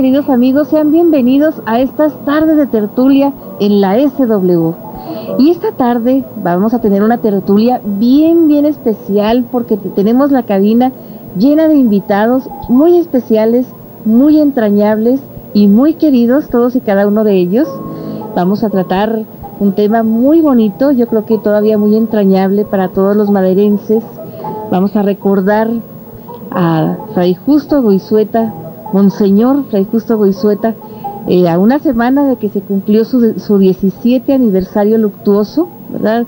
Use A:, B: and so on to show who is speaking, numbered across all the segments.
A: Queridos amigos. Sean bienvenidos a estas tardes de tertulia en la SW. Y esta tarde vamos a tener una tertulia bien, bien especial porque tenemos la cabina llena de invitados muy especiales, muy entrañables y muy queridos, todos y cada uno de ellos. Vamos a tratar un tema muy bonito, yo creo que todavía muy entrañable para todos los maderenses. Vamos a recordar a Fray Justo Goizueta, Monseñor Fray Justo Goizueta, eh, a una semana de que se cumplió su, su 17 aniversario luctuoso, ¿verdad?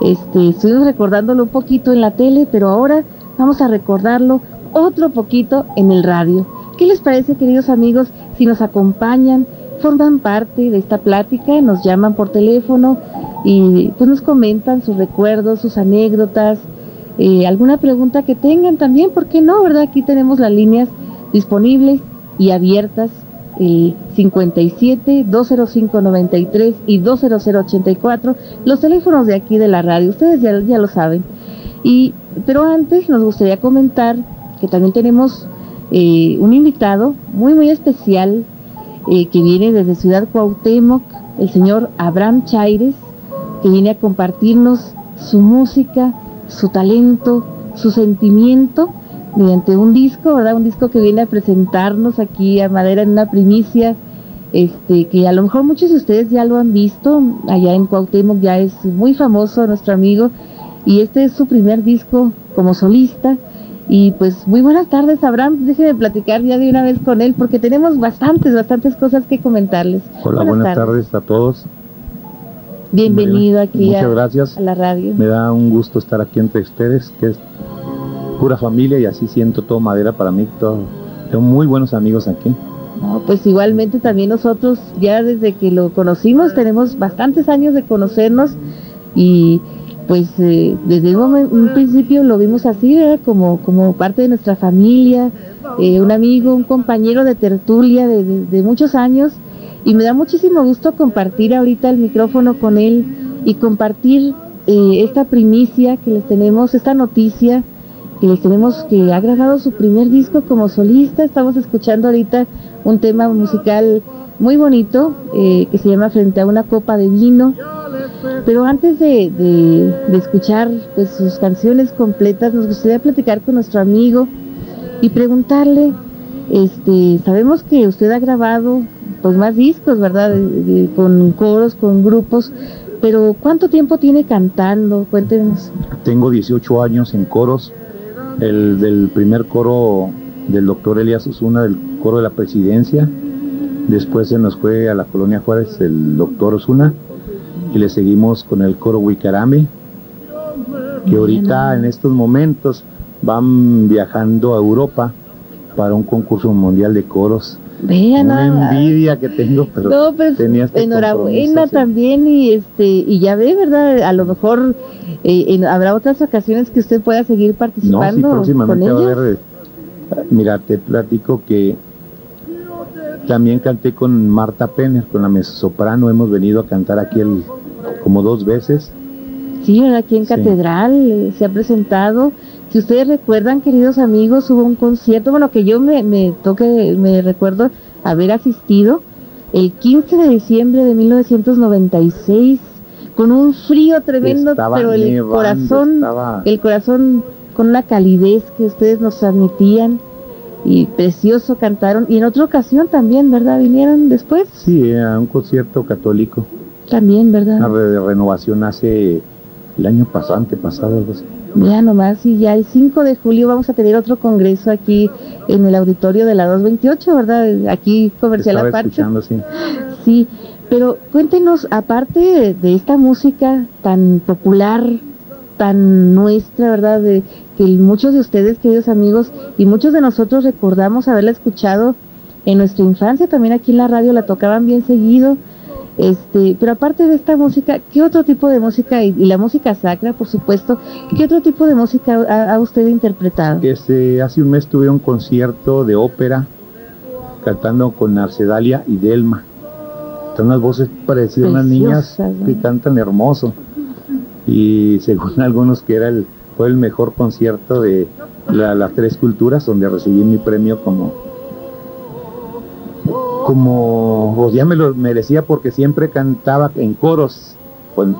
A: Este, estuvimos recordándolo un poquito en la tele, pero ahora vamos a recordarlo otro poquito en el radio. ¿Qué les parece, queridos amigos, si nos acompañan, forman parte de esta plática, nos llaman por teléfono y pues nos comentan sus recuerdos, sus anécdotas, eh, alguna pregunta que tengan también, ¿por qué no? ¿Verdad? Aquí tenemos las líneas disponibles y abiertas, eh, 57 205 93 y 200 84, los teléfonos de aquí de la radio, ustedes ya, ya lo saben. Y, pero antes nos gustaría comentar que también tenemos eh, un invitado muy, muy especial eh, que viene desde Ciudad Cuauhtémoc, el señor Abraham Chaires, que viene a compartirnos su música, su talento, su sentimiento mediante un disco, ¿verdad? Un disco que viene a presentarnos aquí a Madera en una primicia, este, que a lo mejor muchos de ustedes ya lo han visto, allá en Cuauhtémoc ya es muy famoso nuestro amigo, y este es su primer disco como solista. Y pues muy buenas tardes, Abraham. Déjeme platicar ya de una vez con él porque tenemos bastantes, bastantes cosas que comentarles.
B: Hola, buenas, tardes. a todos.
A: Bienvenido aquí
B: Muchas
A: a,
B: gracias.
A: a la radio.
B: Me da un gusto estar aquí entre ustedes, que es pura familia y así siento todo madera para mí. Tengo muy buenos amigos aquí.
A: Pues igualmente también nosotros ya desde que lo conocimos tenemos bastantes años de conocernos y pues eh, desde un, un principio lo vimos así. Como, como parte de nuestra familia, eh, un amigo, un compañero de tertulia de, muchos años y me da muchísimo gusto compartir ahorita el micrófono con él y compartir eh, esta primicia que les tenemos, esta noticia les tenemos que ha grabado su primer disco como solista. Estamos escuchando ahorita un tema musical muy bonito eh, que se llama Frente a una copa de vino. Pero antes de, de- escuchar pues, sus canciones completas, nos gustaría platicar con nuestro amigo y preguntarle, este, sabemos que usted ha grabado pues más discos, ¿verdad? Con coros, con grupos, pero ¿cuánto tiempo tiene cantando? Cuéntenos.
B: Tengo 18 años en coros. El del primer coro del doctor Elias Osuna, del coro de la presidencia. Después se nos fue a la colonia Juárez el doctor Osuna. Y le seguimos con el coro Huicarame, que ahorita en estos momentos van viajando a Europa para un concurso mundial de coros.
A: Vean,
B: Una
A: nada
B: envidia que tengo, pero
A: No, pues
B: tenía este
A: enhorabuena también y este y ya ve, ¿verdad? A lo mejor eh, en- habrá otras ocasiones que usted pueda seguir
B: No, sí,
A: participando con
B: próximamente va a
A: ellos.
B: haber. eh, Mira, te platico que también canté con Marta Penner, con la mezzosoprano. Hemos venido a cantar aquí el, como dos veces.
A: Sí, aquí en
B: Sí.
A: Catedral eh, se ha presentado. Si ustedes recuerdan, queridos amigos, hubo un concierto, bueno, que yo me, me toque, me recuerdo haber asistido el 15 de diciembre de 1996 con un frío tremendo,
B: Estaba
A: pero el
B: nevando,
A: corazón
B: estaba-
A: el corazón con una calidez que ustedes nos transmitían y precioso cantaron y en otra ocasión también, ¿verdad? Vinieron después
B: Sí, a un concierto católico.
A: también,
B: Una
A: ¿verdad?
B: re- de renovación hace el año pasado, antepasado, algo así.
A: Ya nomás y ya el 5 de julio vamos a tener otro congreso aquí en el auditorio de la 228, ¿verdad? Aquí comercial
B: Estaba
A: aparte.
B: sí.
A: Sí, pero cuéntenos, aparte de, de esta música tan popular, tan nuestra, ¿verdad? De que muchos de ustedes, queridos amigos, y muchos de nosotros recordamos haberla escuchado en nuestra infancia, también aquí en la radio la tocaban bien seguido. Este, pero aparte de esta música, ¿qué otro tipo de música, y, y la música sacra, por supuesto, qué otro tipo de música ha, ha usted interpretado?
B: Este, hace un mes tuve un concierto de ópera cantando con Arcedalia y Delma. Son unas voces parecidas a unas niñas que cantan hermoso. Y según algunos que era el, fue el mejor concierto de la- las tres culturas donde recibí mi premio como como ya me lo merecía porque siempre cantaba en coros. Pues,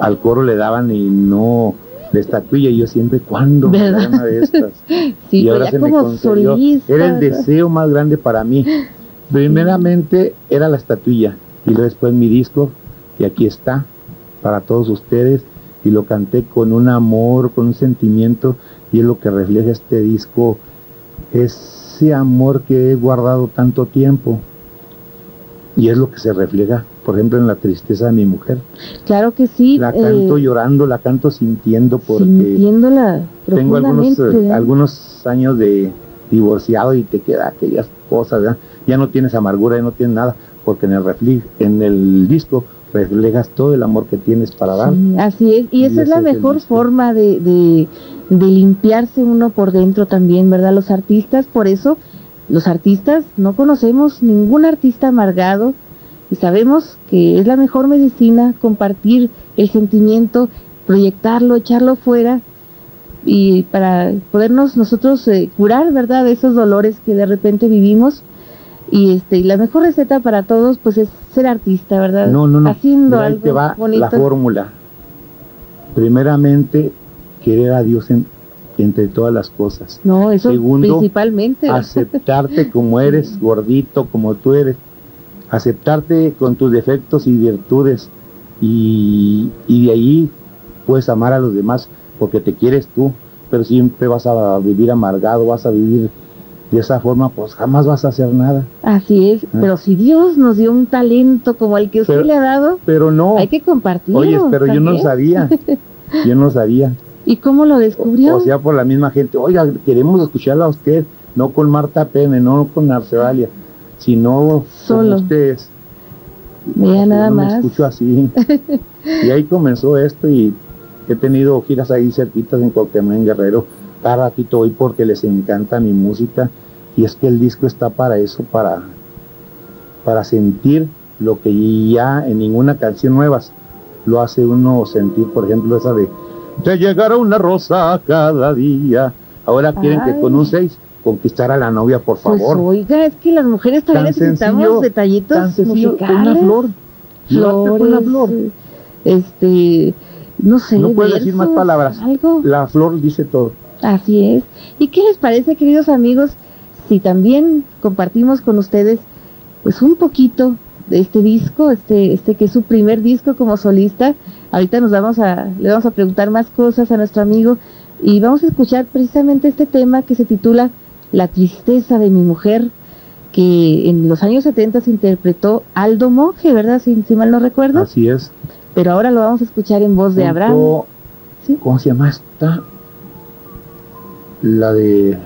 B: al coro le daban y no de estatuilla y yo siempre cuando una de estas.
A: Sí, y ahora se me concedió.
B: Era el deseo más grande para mí. Primeramente era la estatuilla y después mi disco y aquí está para todos ustedes. Y lo canté con un amor con un sentimiento y es lo que refleja este disco ese amor que he guardado tanto tiempo y es lo que se refleja, por ejemplo, en la tristeza de mi mujer.
A: Claro que sí.
B: La canto eh, llorando, la canto sintiendo porque
A: sintiéndola
B: tengo algunos, eh, algunos años de divorciado y te queda aquellas cosas, ya no tienes amargura, ya no tienes nada, porque en el en el disco reflejas todo el amor que tienes para dar.
A: así es, y, esa es la mejor forma de, de, de limpiarse uno por dentro también, ¿verdad? Los artistas, por eso los artistas no conocemos ningún artista amargado y sabemos que es la mejor medicina compartir el sentimiento, proyectarlo, echarlo fuera y para podernos nosotros eh, curar, ¿verdad?, de esos dolores que de repente vivimos. Y este y la mejor receta para todos pues es ser artista, ¿verdad?
B: No, no, no.
A: Haciendo algo
B: va
A: bonito.
B: La fórmula. Primeramente querer a Dios en entre todas las cosas.
A: No, eso principalmente.
B: Aceptarte como eres, gordito como tú eres. Aceptarte con tus defectos y virtudes. Y, de ahí puedes amar a los demás porque te quieres tú. Pero siempre vas a vivir amargado, vas a vivir de esa forma, pues jamás vas a hacer nada.
A: Así es, ah. pero si Dios nos dio un talento como el que usted le ha dado,
B: pero no.
A: Hay que compartirlo.
B: Oye, pero yo no sabía. yo no sabía.
A: ¿Y cómo lo descubrió?
B: O, sea, por la misma gente, oiga, queremos escucharla a usted, no con Marta Pene, no con Arcevalia, sino Solo. con ustedes.
A: Vea nada más.
B: Me escucho así. y ahí comenzó esto y he tenido giras ahí cerquitas en en Guerrero, cada ratito hoy porque les encanta mi música y es que el disco está para eso, para, para sentir lo que ya en ninguna canción nueva lo hace uno sentir, por ejemplo, esa de te llegará una rosa cada día. Ahora quieren que con un seis conquistar a la novia, por pues, favor.
A: Pues oiga, es que las mujeres también necesitamos detallitos tan sencillo,
B: Una flor.
A: Flores, una flor. Este, no sé.
B: No puedo decir más palabras. ¿algo? La flor dice todo.
A: Así es. ¿Y qué les parece, queridos amigos, si también compartimos con ustedes, pues un poquito de este disco, este, este que es su primer disco como solista? Ahorita nos vamos a, le vamos a preguntar más cosas a nuestro amigo y vamos a escuchar precisamente este tema que se titula La tristeza de mi mujer, que en los años 70 se interpretó Aldo Monge, ¿verdad? Si, mal no recuerdo.
B: Así es.
A: Pero ahora lo vamos a escuchar en voz de Abraham.
B: ¿Cómo se llama esta? La de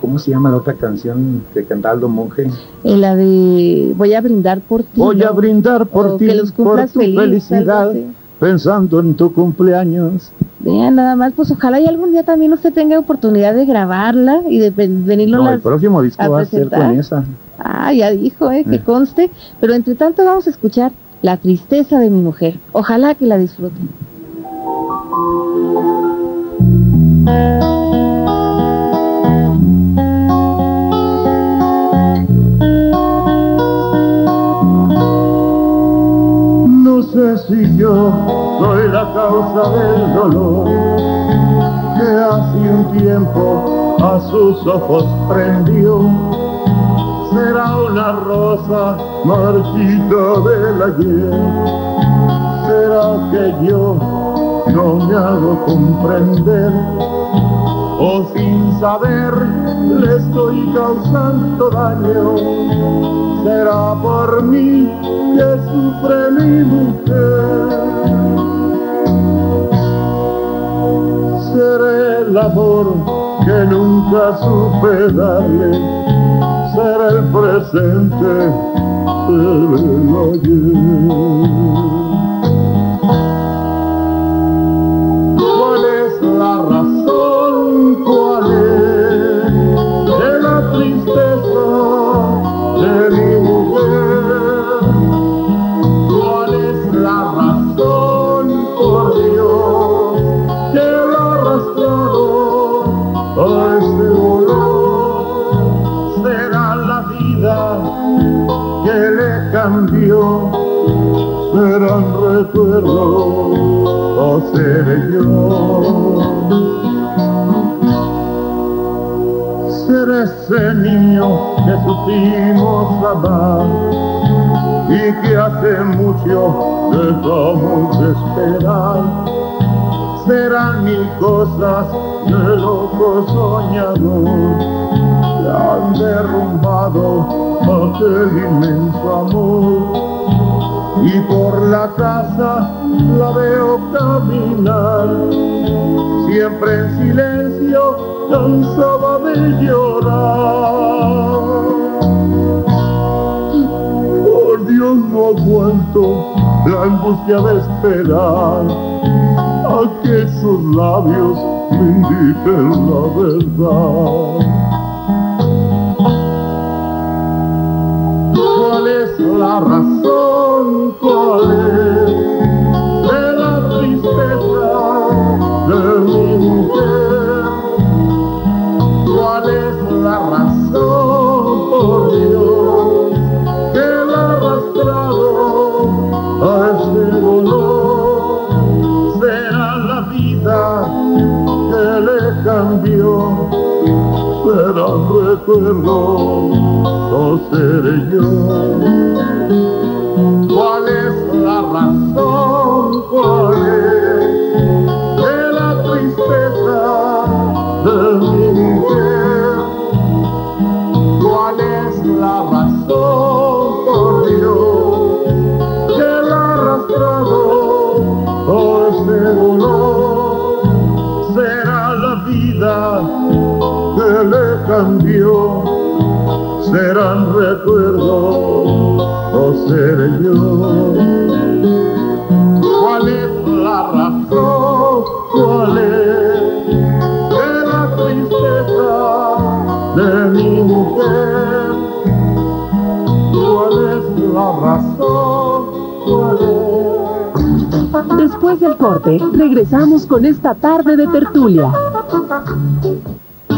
B: ¿Cómo se llama la otra canción de Cantaldo Monje?
A: Eh, la de Voy a brindar por ti.
B: Voy a brindar por ti, por tu felicidad, pensando en tu cumpleaños.
A: Vean, nada más, pues ojalá y algún día también usted tenga oportunidad de grabarla y de venirlo
B: no, el próximo disco va a ser con esa.
A: Ah, ya dijo, eh, que eh. conste. Pero entre tanto vamos a escuchar La tristeza de mi mujer. Ojalá que la disfruten.
B: Sé si yo soy la causa del dolor que hace un tiempo a sus ojos prendió. Será una rosa marchita del ayer. Será que yo no me hago comprender o sin saber le estoy causando daño. Será por mí que sufre mi mujer. Seré el amor que nunca supe darle. Será el presente del ayer.
C: O seré yo. Ser ese niño que supimos amar y que hace mucho dejamos de esperar. Serán mil cosas de loco soñador que han derrumbado aquel inmenso amor y por la casa la veo caminar, siempre en silencio, cansaba de llorar. Por Dios no aguanto la angustia de esperar a que sus labios me indiquen la verdad. La razón? cuál es de la tristeza de mi mujer. ¿Cuál es la razón, por Dios, que la arrastrado a ese dolor? Será la vida que le cambió, será recuerdo, no seré yo. Cambió, serán recuerdos o seré yo. ¿Cuál es la razón? ¿Cuál es de la tristeza de mi mujer? ¿Cuál es la razón? ¿Cuál es?
D: Después del corte, regresamos con esta tarde de tertulia.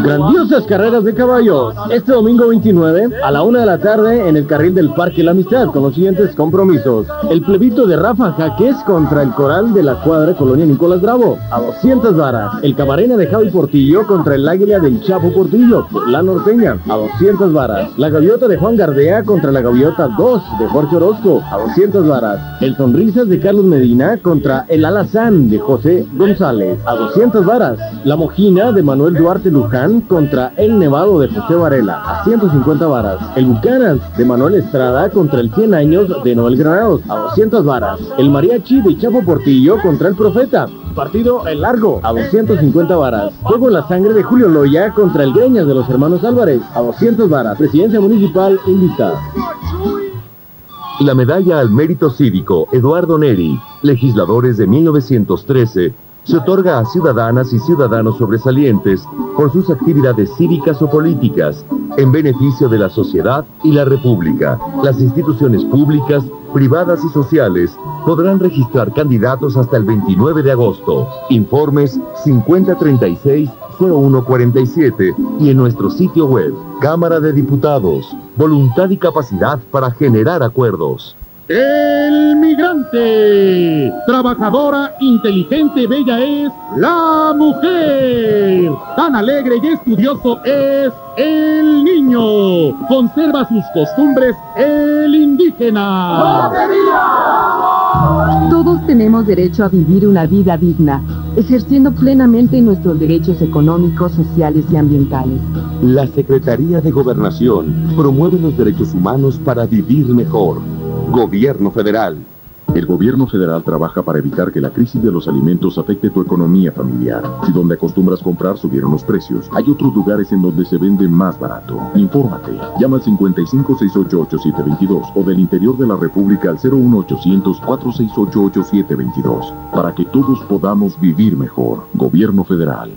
E: Grandiosas carreras de caballos. Este domingo 29 a la una de la tarde en el carril del Parque La Amistad con los siguientes compromisos. El plebito de Rafa Jaques contra el coral de la cuadra Colonia Nicolás Bravo a 200 varas. El camarena de Javi Portillo contra el águila del Chapo Portillo la norteña a 200 varas. La gaviota de Juan Gardea contra la gaviota 2 de Jorge Orozco a 200 varas. El sonrisas de Carlos Medina contra el alazán de José González a 200 varas. La mojina de Manuel Duarte Luján contra El Nevado de José Varela a 150 varas. El Bucanas de Manuel Estrada contra el 100 años de Noel Granados a 200 varas. El Mariachi de Chapo Portillo contra el Profeta. Partido El Largo a 250 varas. Juego la sangre de Julio Loya contra el Greñas de los hermanos Álvarez a 200 varas. Presidencia Municipal invitada.
F: La medalla al mérito cívico Eduardo Neri, legisladores de 1913 se otorga a ciudadanas y ciudadanos sobresalientes por sus actividades cívicas o políticas en beneficio de la sociedad y la República. Las instituciones públicas, privadas y sociales podrán registrar candidatos hasta el 29 de agosto. Informes 5036-0147 y en nuestro sitio web. Cámara de Diputados. Voluntad y capacidad para generar acuerdos.
G: El migrante. Trabajadora, inteligente, bella es la mujer. Tan alegre y estudioso es el niño. Conserva sus costumbres el indígena.
D: Todos tenemos derecho a vivir una vida digna, ejerciendo plenamente nuestros derechos económicos, sociales y ambientales.
F: La Secretaría de Gobernación promueve los derechos humanos para vivir mejor. Gobierno Federal.
H: El gobierno federal trabaja para evitar que la crisis de los alimentos afecte tu economía familiar. Si donde acostumbras comprar subieron los precios, hay otros lugares en donde se vende más barato. Infórmate. Llama al 55688722 o del interior de la República al 01800 4688722 para que todos podamos vivir mejor. Gobierno federal.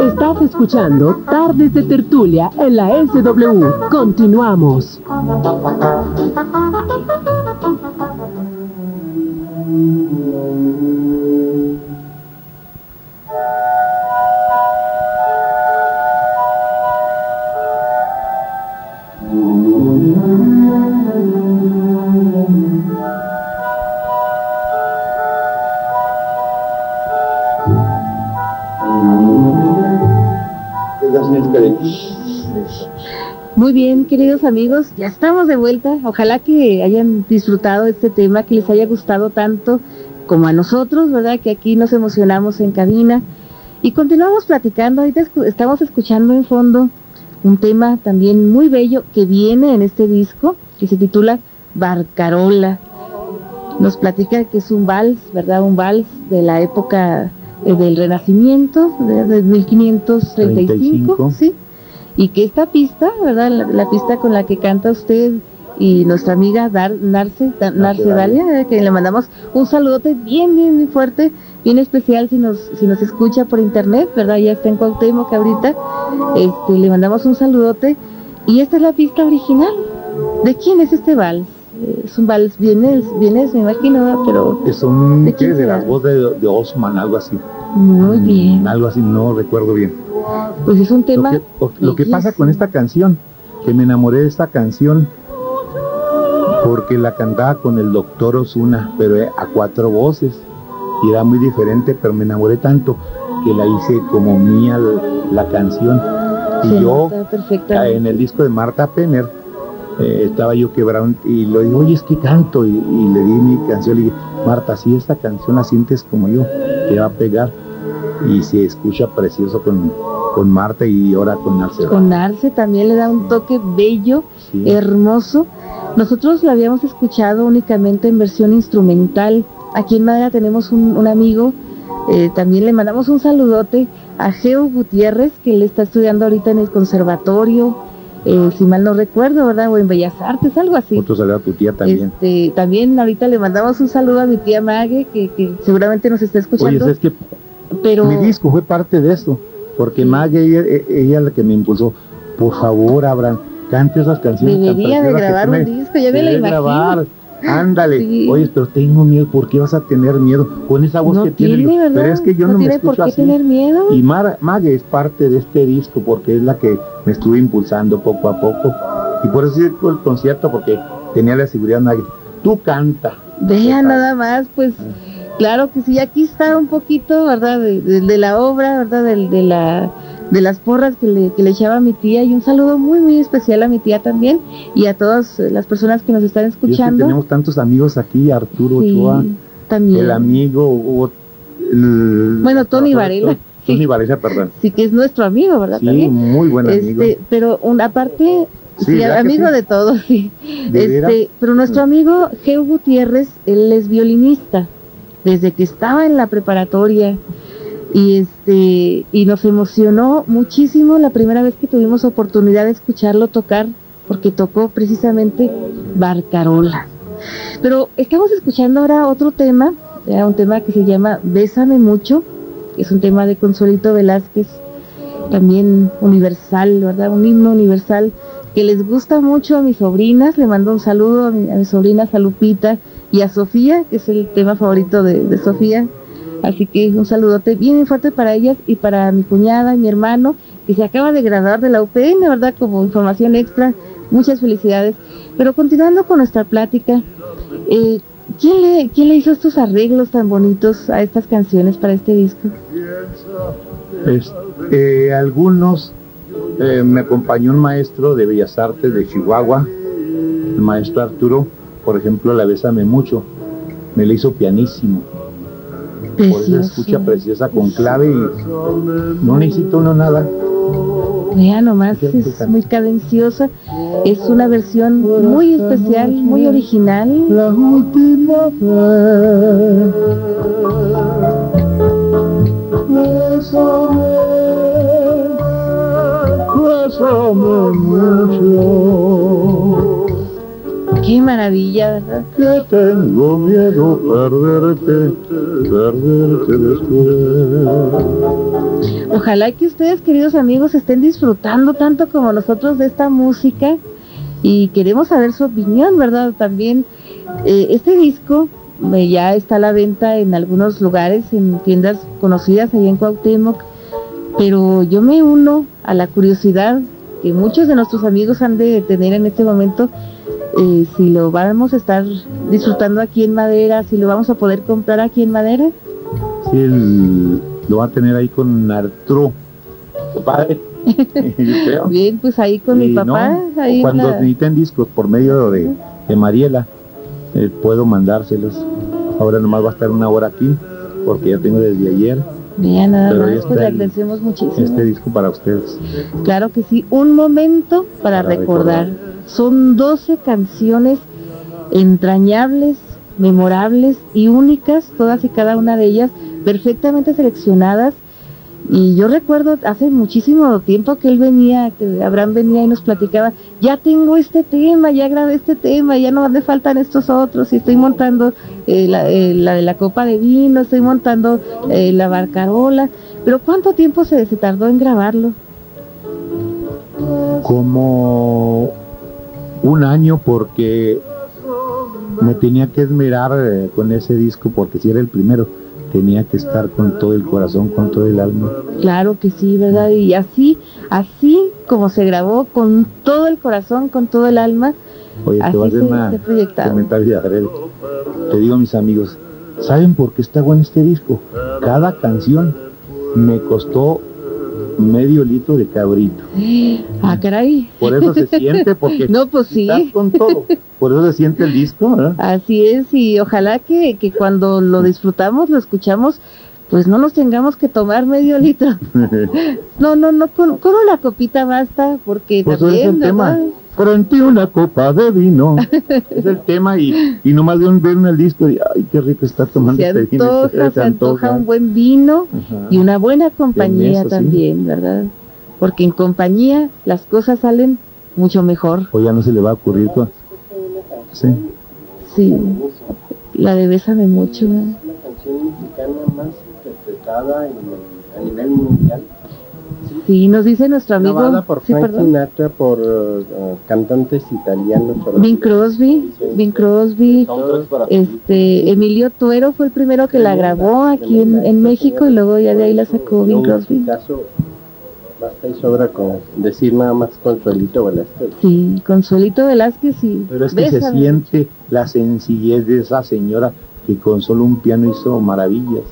D: Estás escuchando Tardes de Tertulia en la SW. Continuamos.
A: Muy bien, queridos amigos, ya estamos de vuelta. Ojalá que hayan disfrutado este tema, que les haya gustado tanto como a nosotros, ¿verdad? Que aquí nos emocionamos en cabina. Y continuamos platicando, ahorita estamos escuchando en fondo un tema también muy bello que viene en este disco, que se titula Barcarola. Nos platica que es un vals, ¿verdad? Un vals de la época eh, del Renacimiento, de, 1535, ¿sí? Y que esta pista, ¿verdad? La, pista con la que canta usted y nuestra amiga Dar, Narce, Narce Dalia, eh, que le mandamos un saludote bien, bien, bien fuerte, bien especial si nos, si nos escucha por internet, ¿verdad? Ya está en Cuauhtémoc ahorita, este, le mandamos un saludote. Y esta es la pista original. ¿De quién es este vals? Es un vals vienes, vienes, me imagino, pero...
B: Es un, ¿de, ¿qué? de la voz de, de, Osman, algo así.
A: Muy mm, bien.
B: Algo así, no recuerdo bien.
A: Pues es un tema...
B: Lo que, pasa con esta canción, que me enamoré de esta canción porque la cantaba con el doctor Osuna, pero a cuatro voces, y era muy diferente, pero me enamoré tanto que la hice como mía la, canción. Y yo, en el disco de Marta Penner, eh, estaba yo quebrado y le digo, oye, es que canto, y, le di mi canción, y dije, Marta, si esta canción la sientes como yo, te va a pegar, y se escucha precioso con, con Marta y ahora con Arce.
A: Con Arce también le da un toque bello, hermoso. Nosotros la habíamos escuchado únicamente en versión instrumental. Aquí en Madera tenemos un, amigo, eh, también le mandamos un saludote a Geo Gutiérrez, que él está estudiando ahorita en el conservatorio eh, si mal no recuerdo, ¿verdad? O en Bellas Artes, algo así.
B: Otro saludo a tu tía también.
A: Este, también ahorita le mandamos un saludo a mi tía Mague, que, seguramente nos está escuchando.
B: Oye, es que Pero... mi disco fue parte de esto, porque Mague, ella, es la que me impulsó. Por favor, Abraham, cante esas canciones.
A: Debería de grabar un disco, ya me la imagino. Grabar.
B: Ándale, oye, pero tengo miedo, ¿por qué vas a tener miedo? Con esa voz que tiene, pero es que yo no, me escucho por qué
A: tener miedo.
B: Y Mar Mague es parte de este disco porque es la que me estuve impulsando poco a poco. Y por eso hice el concierto porque tenía la seguridad Mague. Tú canta.
A: Vea nada más, pues claro que sí, aquí está un poquito, ¿verdad? De, la obra, ¿verdad? de la de las porras que le, que le echaba a mi tía y un saludo muy muy especial a mi tía también y a todas las personas que nos están escuchando.
B: tenemos tantos amigos aquí, Arturo Ochoa, también. el amigo,
A: bueno, Tony Varela.
B: Tony Varela, perdón.
A: Sí, que es nuestro amigo, ¿verdad?
B: Sí, muy buen amigo.
A: Este, pero un, aparte, sí, amigo de todos, sí. este, pero nuestro amigo Geo Gutiérrez, él es violinista. Desde que estaba en la preparatoria, y este y nos emocionó muchísimo la primera vez que tuvimos oportunidad de escucharlo tocar porque tocó precisamente Barcarola. Pero estamos escuchando ahora otro tema, un tema que se llama Bésame mucho, que es un tema de Consuelito Velázquez, también universal, ¿verdad? Un himno universal que les gusta mucho a mis sobrinas, le mando un saludo a, mi, a mis sobrinas, a Lupita y a Sofía, que es el tema favorito de, de Sofía, Así que un saludote bien fuerte para ellas y para mi cuñada y mi hermano, que se acaba de graduar de la UPN, ¿verdad? Como información extra. Muchas felicidades. Pero continuando con nuestra plática, eh, ¿quién, le, ¿quién le hizo estos arreglos tan bonitos a estas canciones para este disco?
B: Eh, algunos, eh, me acompañó un maestro de Bellas Artes de Chihuahua, el maestro Arturo, por ejemplo, la Bésame Mucho, me le hizo pianísimo por esa escucha preciosa con clave y no necesito uno nada.
A: Vea nomás, es muy cadenciosa, es una versión muy especial, muy original. La última vez, mucho. Qué maravilla, ¿verdad?
C: Que tengo miedo perderte, perderte después.
A: Ojalá que ustedes, queridos amigos, estén disfrutando tanto como nosotros de esta música y queremos saber su opinión, ¿verdad? También eh, este disco eh, ya está a la venta en algunos lugares, en tiendas conocidas allá en Cuauhtémoc, pero yo me uno a la curiosidad que muchos de nuestros amigos han de tener en este momento eh, si lo vamos a estar disfrutando aquí en Madera, si lo vamos a poder comprar aquí en Madera.
B: Sí, lo va a tener ahí con Arturo. Padre, Yo creo.
A: Bien, pues ahí con mi
B: no,
A: papá, ahí
B: cuando
A: la-
B: necesiten discos por medio de, de Mariela, eh, puedo mandárselos. Ahora nomás va a estar una hora aquí, porque ya tengo desde ayer
A: Vean nada
B: pero
A: más, pues le agradecemos muchísimo.
B: este disco para ustedes.
A: Claro que sí, un momento para,
B: Para
A: recordar.
B: recordar.
A: Son 12 canciones entrañables, memorables y únicas, todas y cada una de ellas perfectamente seleccionadas. Y yo recuerdo hace muchísimo tiempo que él venía, que Abraham venía y nos platicaba, ya tengo este tema, ya grabé este tema, ya no me faltan estos otros, y estoy montando eh, la, eh, la de la copa de vino, estoy montando eh, la barcarola, pero ¿cuánto tiempo se, se tardó en grabarlo?
B: Como un año porque me tenía que esmerar con ese disco porque si era el primero tenía que estar con todo el corazón, con todo el alma.
A: Claro que sí, ¿verdad? Y así, así como se grabó, con todo el corazón, con todo el alma,
B: Oye, te
A: así
B: voy a hacer una comentario de adrede. Te digo mis amigos, ¿saben por qué está bueno este disco? Cada canción me costó medio litro de cabrito.
A: Ah, caray.
B: Por eso se siente, porque
A: No, pues sí.
B: estás con todo. Por eso se siente el disco, ¿eh?
A: Así es, y ojalá que, que cuando lo disfrutamos, lo escuchamos, pues no nos tengamos que tomar medio litro. No, no, no, con, con una copita basta, porque
B: Pues ese es
A: también,
B: el tema. Frente a una copa de vino. es el tema y, y nomás de un ver en el disco y ay, qué rico está tomando
A: Se
B: este vino.
A: antoja, se antoja un buen vino
B: Ajá.
A: y una buena compañía
B: eso, sí.
A: también, ¿verdad? Porque en compañía las cosas salen mucho mejor.
B: O ya no se le va a ocurrir con... Sí.
A: Sí, la de Bésame mucho. ¿verdad?
I: la canción mexicana más interpretada en a nivel mundial.
A: Sí, nos dice nuestro amigo.
I: Grabada por
A: sí,
I: Frank
A: perdón.
I: Sinatra, por uh, cantantes italianos.
A: Bing Crosby, Bing Crosby, este, Emilio Tuero fue el primero que la grabó aquí en, en México y luego ya de ahí la sacó Bing Crosby.
I: caso, basta y sobra con decir nada más Consuelito Velázquez.
A: Sí, Consuelito Velázquez y
B: Pero es que se
A: Bésame.
B: siente la sencillez de esa señora que con solo un piano hizo maravillas.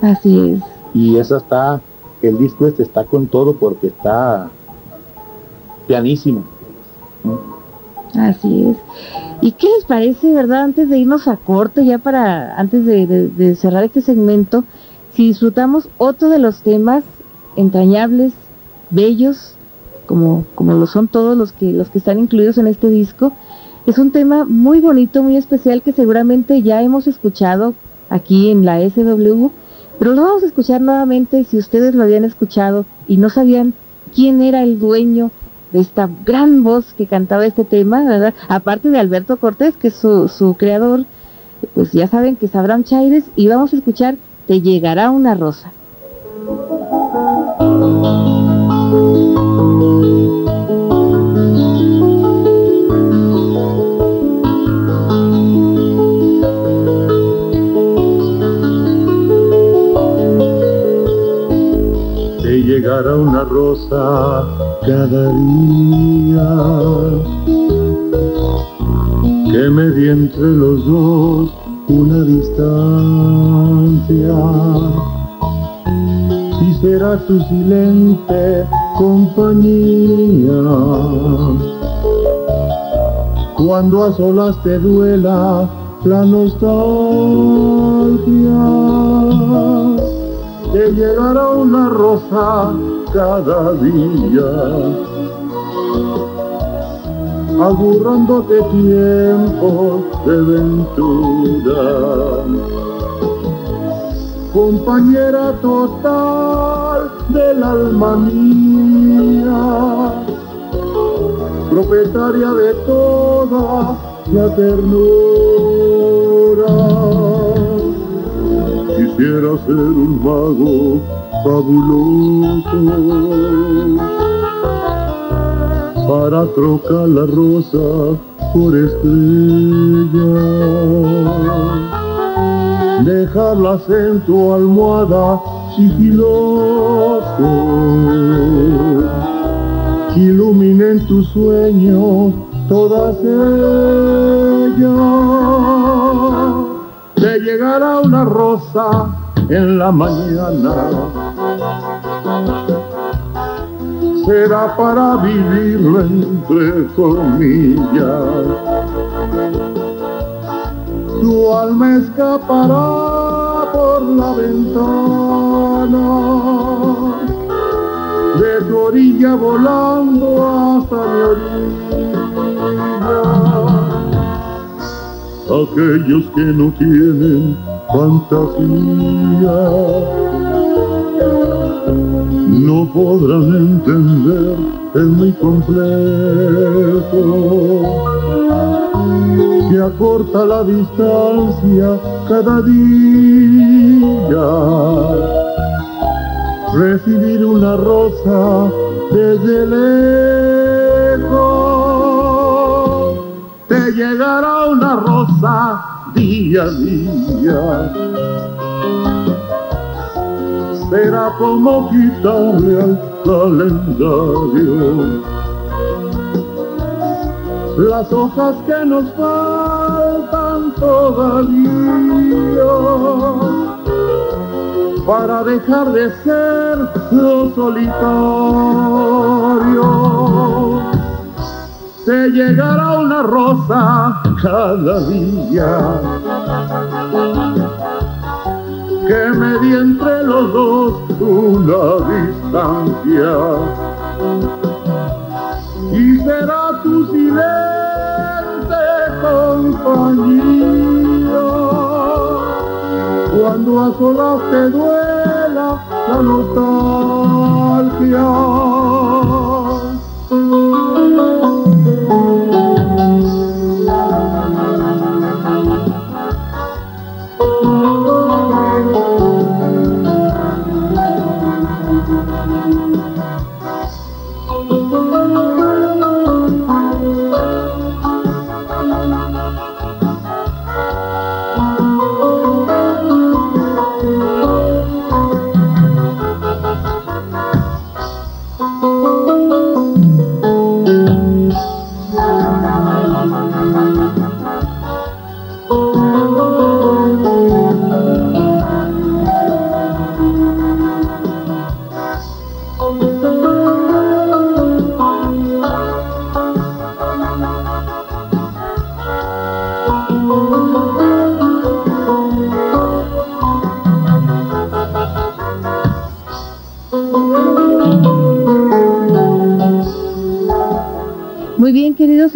A: Así es.
B: Y esa está, el disco este está con todo porque está pianísimo.
A: Así es. ¿Y qué les parece, verdad, antes de irnos a corte, ya para, antes de, cerrar este segmento, si disfrutamos otro de los temas entrañables, bellos, como, como lo son todos los que, los que están incluidos en este disco? Es un tema muy bonito, muy especial, que seguramente ya hemos escuchado aquí en la SW, pero lo vamos a escuchar nuevamente si ustedes lo habían escuchado y no sabían quién era el dueño de esta gran voz que cantaba este tema. Aparte de Alberto Cortés, que es su, su creador, pues ya saben que es Abraham Chaires, y vamos a escuchar Te llegará una rosa.
C: Llegará una rosa cada día. Que me di entre los dos una distancia. Y será tu silente compañía. Cuando a solas te duela la nostalgia te llegará una rosa cada día, aburrándote tiempo de ventura. Compañera total del alma mía, propietaria de toda la ternura. Quisiera ser un mago fabuloso. Para trocar la rosa por estrella, dejarlas en tu almohada sigiloso, que iluminen tu sueño todas ellas te llegará una rosa en la mañana. será para vivirlo entre comillas. Tu alma escapará por la ventana de tu orilla volando hasta mi orilla. Aquellos que no tienen fantasía. No podrán entender el muy completo que acorta la distancia cada día. Recibir una rosa desde lejos, te llegará una rosa día a día será como quitarle al calendario las hojas que nos faltan todavía para dejar de ser los solitarios. Se llegará una rosa cada día que me di entre los dos una distancia. Y será tu silente compañía cuando a solas te duela la nostalgia.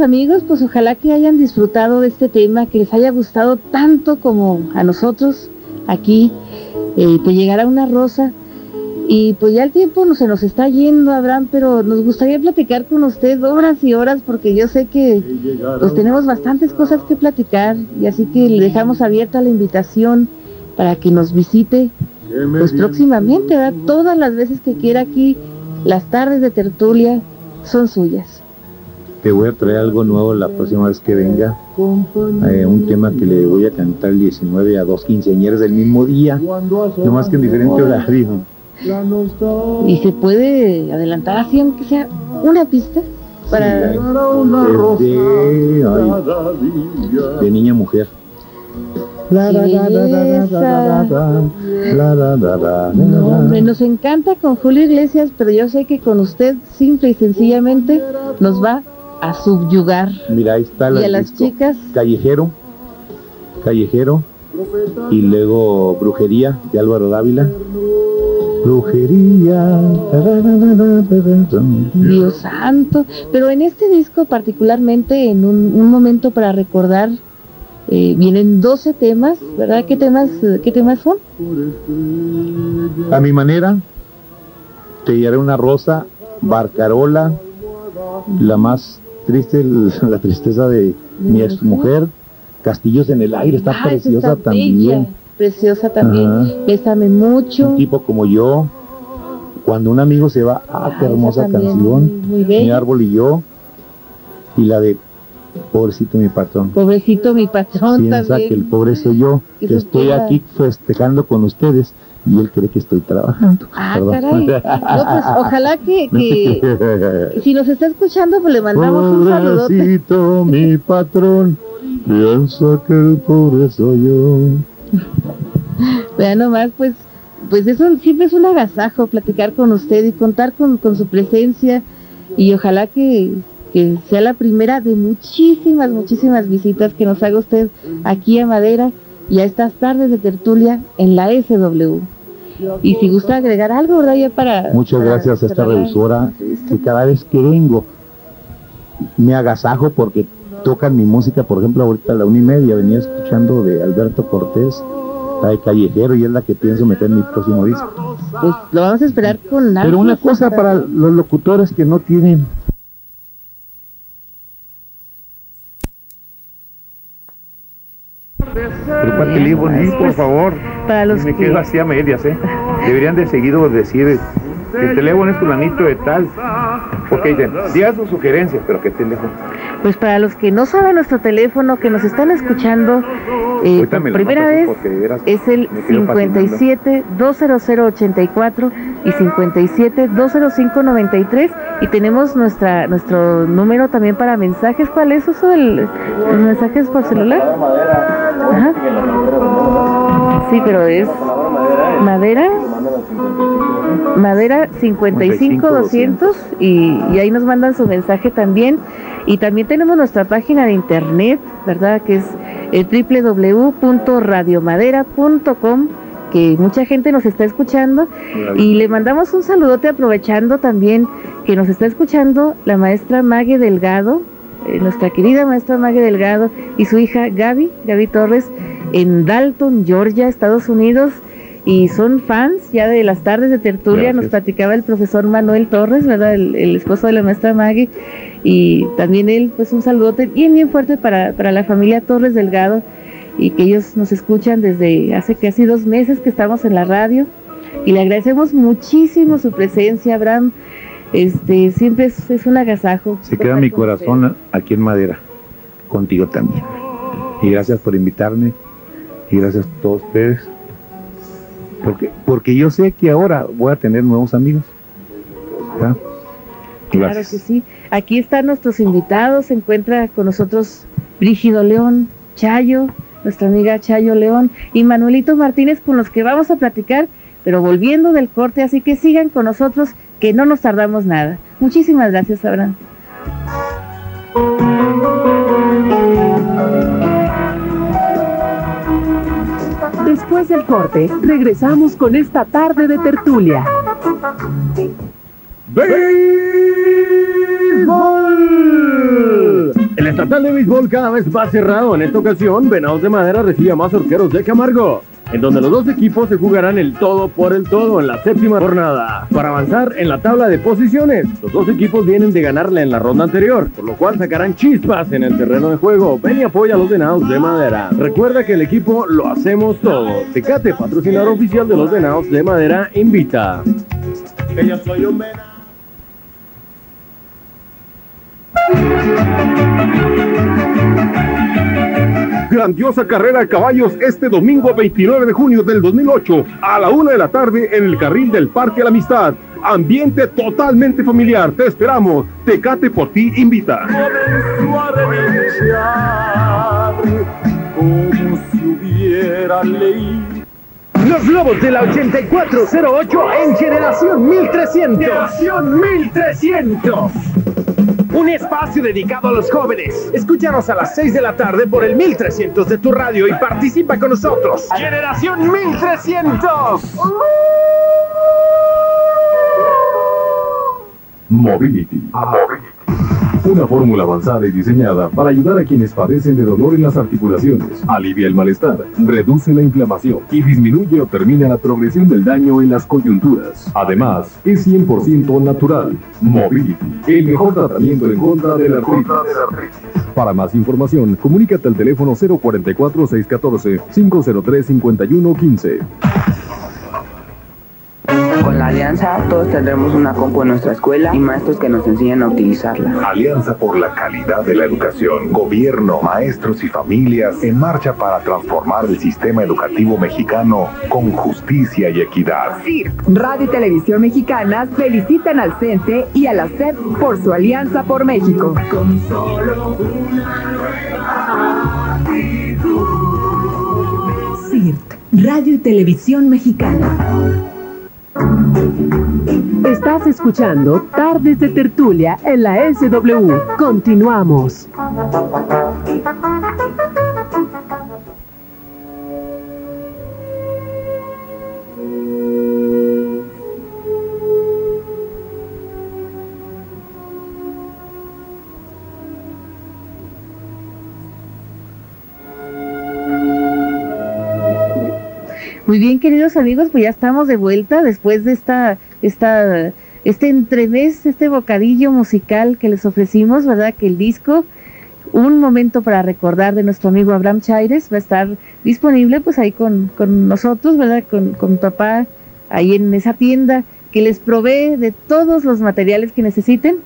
A: Amigos, pues ojalá que hayan disfrutado de este tema, que les haya gustado tanto como a nosotros aquí. Eh, te llegará una rosa. Y pues ya el tiempo no, se nos está yendo, Abraham, pero nos gustaría platicar con usted horas y horas porque yo sé que pues tenemos bastantes cosas que platicar y así que le dejamos abierta la invitación para que nos visite pues próximamente. Todas las veces que quiera aquí, las tardes de tertulia son suyas
B: te voy a traer algo nuevo la próxima vez que venga. Un tema que le voy a cantar el 19 a dos quinceañeras del mismo día, no más que en diferente horario.
A: ¿Y se puede adelantar así, aunque sea una pista? Para...
B: De, de niña mujer.
A: No, hombre, nos encanta con Julio Iglesias, pero yo sé que con usted simple y sencillamente nos va a subyugar.
B: Mira, ahí está
A: Y a las chicas,
B: Callejero, Callejero, y luego Brujería de Álvaro Dávila. Brujería.
A: Dios santo. Pero en este disco particularmente, en un, un momento para recordar, eh, vienen 12 temas, ¿verdad? ¿Qué temas, qué temas son?
B: A mi manera, te llevaré una rosa, Barcarola, la más triste, la tristeza de mi ex mujer, Castillos en el aire, está
A: Ah, esa
B: preciosa
A: está
B: también.
A: bella, preciosa también.
B: Ajá.
A: Bésame mucho.
B: Un tipo como yo, cuando un amigo se va, ah, qué
A: Ah,
B: hermosa
A: esa también,
B: canción.
A: muy
B: Mi
A: bella.
B: árbol y yo, y la de Pobrecito mi patrón.
A: Pobrecito mi patrón
B: Piensa
A: también.
B: que el pobre soy yo,
A: Que
B: estoy aquí festejando con ustedes y él cree que estoy trabajando.
A: Ah,
B: Perdón.
A: caray. No, pues ojalá que, que si nos está escuchando, pues le mandamos un saludote.
B: Pobrecito mi patrón, piensa que el pobre soy yo.
A: Vean nomás, pues pues eso siempre es un agasajo, platicar con usted y contar con, con su presencia y ojalá que, que sea la primera de muchísimas, muchísimas visitas que nos haga usted aquí a Madera y a estas tardes de tertulia en la SW. Y si gusta agregar algo, ¿verdad? Ya para...
B: Muchas
A: para
B: gracias a esta revisora que cada vez que vengo me agasajo porque tocan mi música, por ejemplo, ahorita a la una y media venía escuchando de Alberto Cortés, la de Callejero, y es la que pienso meter en mi próximo disco.
A: Pues lo vamos a esperar con
B: Pero una cosa para los locutores que no tienen
J: Prepárate bonito, por favor.
A: Para los
J: me
A: que-
J: quedo así a medias, ¿eh? Deberían de seguido decir, el teléfono es fulanito de tal. Ok, dicen, diga sus sugerencias, pero ¿qué teléfono?
A: Pues para los que no saben nuestro teléfono, que nos están escuchando eh, por primera vez, es el
J: me quedo
A: 57 20084 y 57 20593 y tenemos nuestra nuestro número también para mensajes. ¿Cuál es eso? El, los mensajes por celular. Ajá. Sí, pero es madera. Madera 55 200 y, y ahí nos mandan su mensaje también. Y también tenemos nuestra página de internet, ¿verdad? Que es el www.radiomadera.com, que mucha gente nos está escuchando. Y le mandamos un saludote aprovechando también que nos está escuchando la maestra Mague Delgado, eh, nuestra querida maestra Mague Delgado y su hija Gaby, Gaby Torres, en Dalton, Georgia, Estados Unidos. Y son fans ya de las tardes de tertulia, nos platicaba el profesor Manuel Torres, ¿verdad? El, el esposo de la maestra Maggie. Y también él, pues un saludote bien, bien fuerte para, para la familia Torres Delgado y que ellos nos escuchan desde hace casi dos meses que estamos en la radio. Y le agradecemos muchísimo su presencia, Abraham. Este, siempre es, es un agasajo.
B: Se queda mi corazón aquí en Madera, contigo también. Y gracias por invitarme, y gracias a todos ustedes. Porque, porque yo sé que ahora voy a tener nuevos amigos.
A: Claro que sí. Aquí están nuestros invitados. Se encuentra con nosotros Brígido León, Chayo, nuestra amiga Chayo León y Manuelito Martínez con los que vamos a platicar, pero volviendo del corte. Así que sigan con nosotros, que no nos tardamos nada. Muchísimas gracias, Abraham.
D: Después del corte, regresamos con esta tarde de tertulia.
E: ¡Béisbol! El estatal de béisbol cada vez va cerrado. En esta ocasión, Venados de Madera recibe a más orqueros de Camargo, en donde los dos equipos se jugarán el todo por el todo en la séptima jornada. Para avanzar en la tabla de posiciones, los dos equipos vienen de ganarle en la ronda anterior, por lo cual sacarán chispas en el terreno de juego. Ven y apoya a los Venados de Madera. Recuerda que el equipo lo hacemos todo. Tecate, patrocinador oficial de los Venados de Madera, invita.
C: Soy un venado.
G: Grandiosa carrera de caballos este domingo 29 de junio del 2008 a la una de la tarde en el carril del Parque La Amistad. Ambiente totalmente familiar. Te esperamos. Tecate por ti invita.
E: Los Lobos de la 8408 en Generación 1300.
C: Generación
E: 1300. Un espacio dedicado a los jóvenes. Escúchanos a las 6 de la tarde por el 1300 de tu radio y participa con nosotros. Generación 1300.
H: Mobility. Una fórmula avanzada y diseñada para ayudar a quienes padecen de dolor en las articulaciones, alivia el malestar, reduce la inflamación y disminuye o termina la progresión del daño en las coyunturas. Además, es 100% natural. Mobility, el mejor tratamiento en contra de la artritis. Para más información, comunícate al teléfono 044-614-503-5115.
K: Con la alianza todos tendremos una compu en nuestra escuela y maestros que nos enseñen a utilizarla.
L: Alianza por la calidad de la educación. Gobierno, maestros y familias en marcha para transformar el sistema educativo mexicano con justicia y equidad.
M: CIRT, Radio y Televisión Mexicanas felicitan al CENTE y a la SEP por su alianza por México.
C: Con solo una nueva actitud.
M: CIRT, Radio y Televisión Mexicana.
D: Estás escuchando Tardes de Tertulia en la SW. Continuamos.
A: Muy bien, queridos amigos, pues ya estamos de vuelta después de esta, esta, este entremés, este bocadillo musical que les ofrecimos, ¿verdad? Que el disco, un momento para recordar de nuestro amigo Abraham Chaires, va a estar disponible pues ahí con, con nosotros, ¿verdad? Con, con papá, ahí en esa tienda que les provee de todos los materiales que necesiten.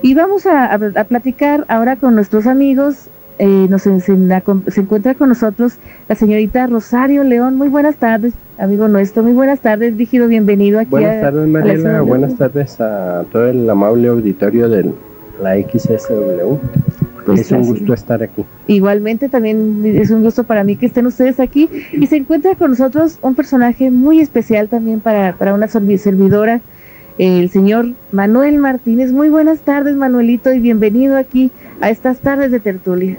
A: Y vamos a, a platicar ahora con nuestros amigos eh, nos, se, se, encuentra con nosotros la señorita Rosario León. Muy buenas tardes, amigo nuestro. Muy buenas tardes, Dígido. Bienvenido aquí.
I: Buenas tardes, Mariela. Buenas tardes a todo el amable auditorio de la XSW. Pues es un gusto estar aquí.
A: Igualmente también es un gusto para mí que estén ustedes aquí y se encuentra con nosotros un personaje muy especial también para, para una servidora, el señor Manuel Martínez. Muy buenas tardes, Manuelito, y bienvenido aquí a estas tardes de tertulia.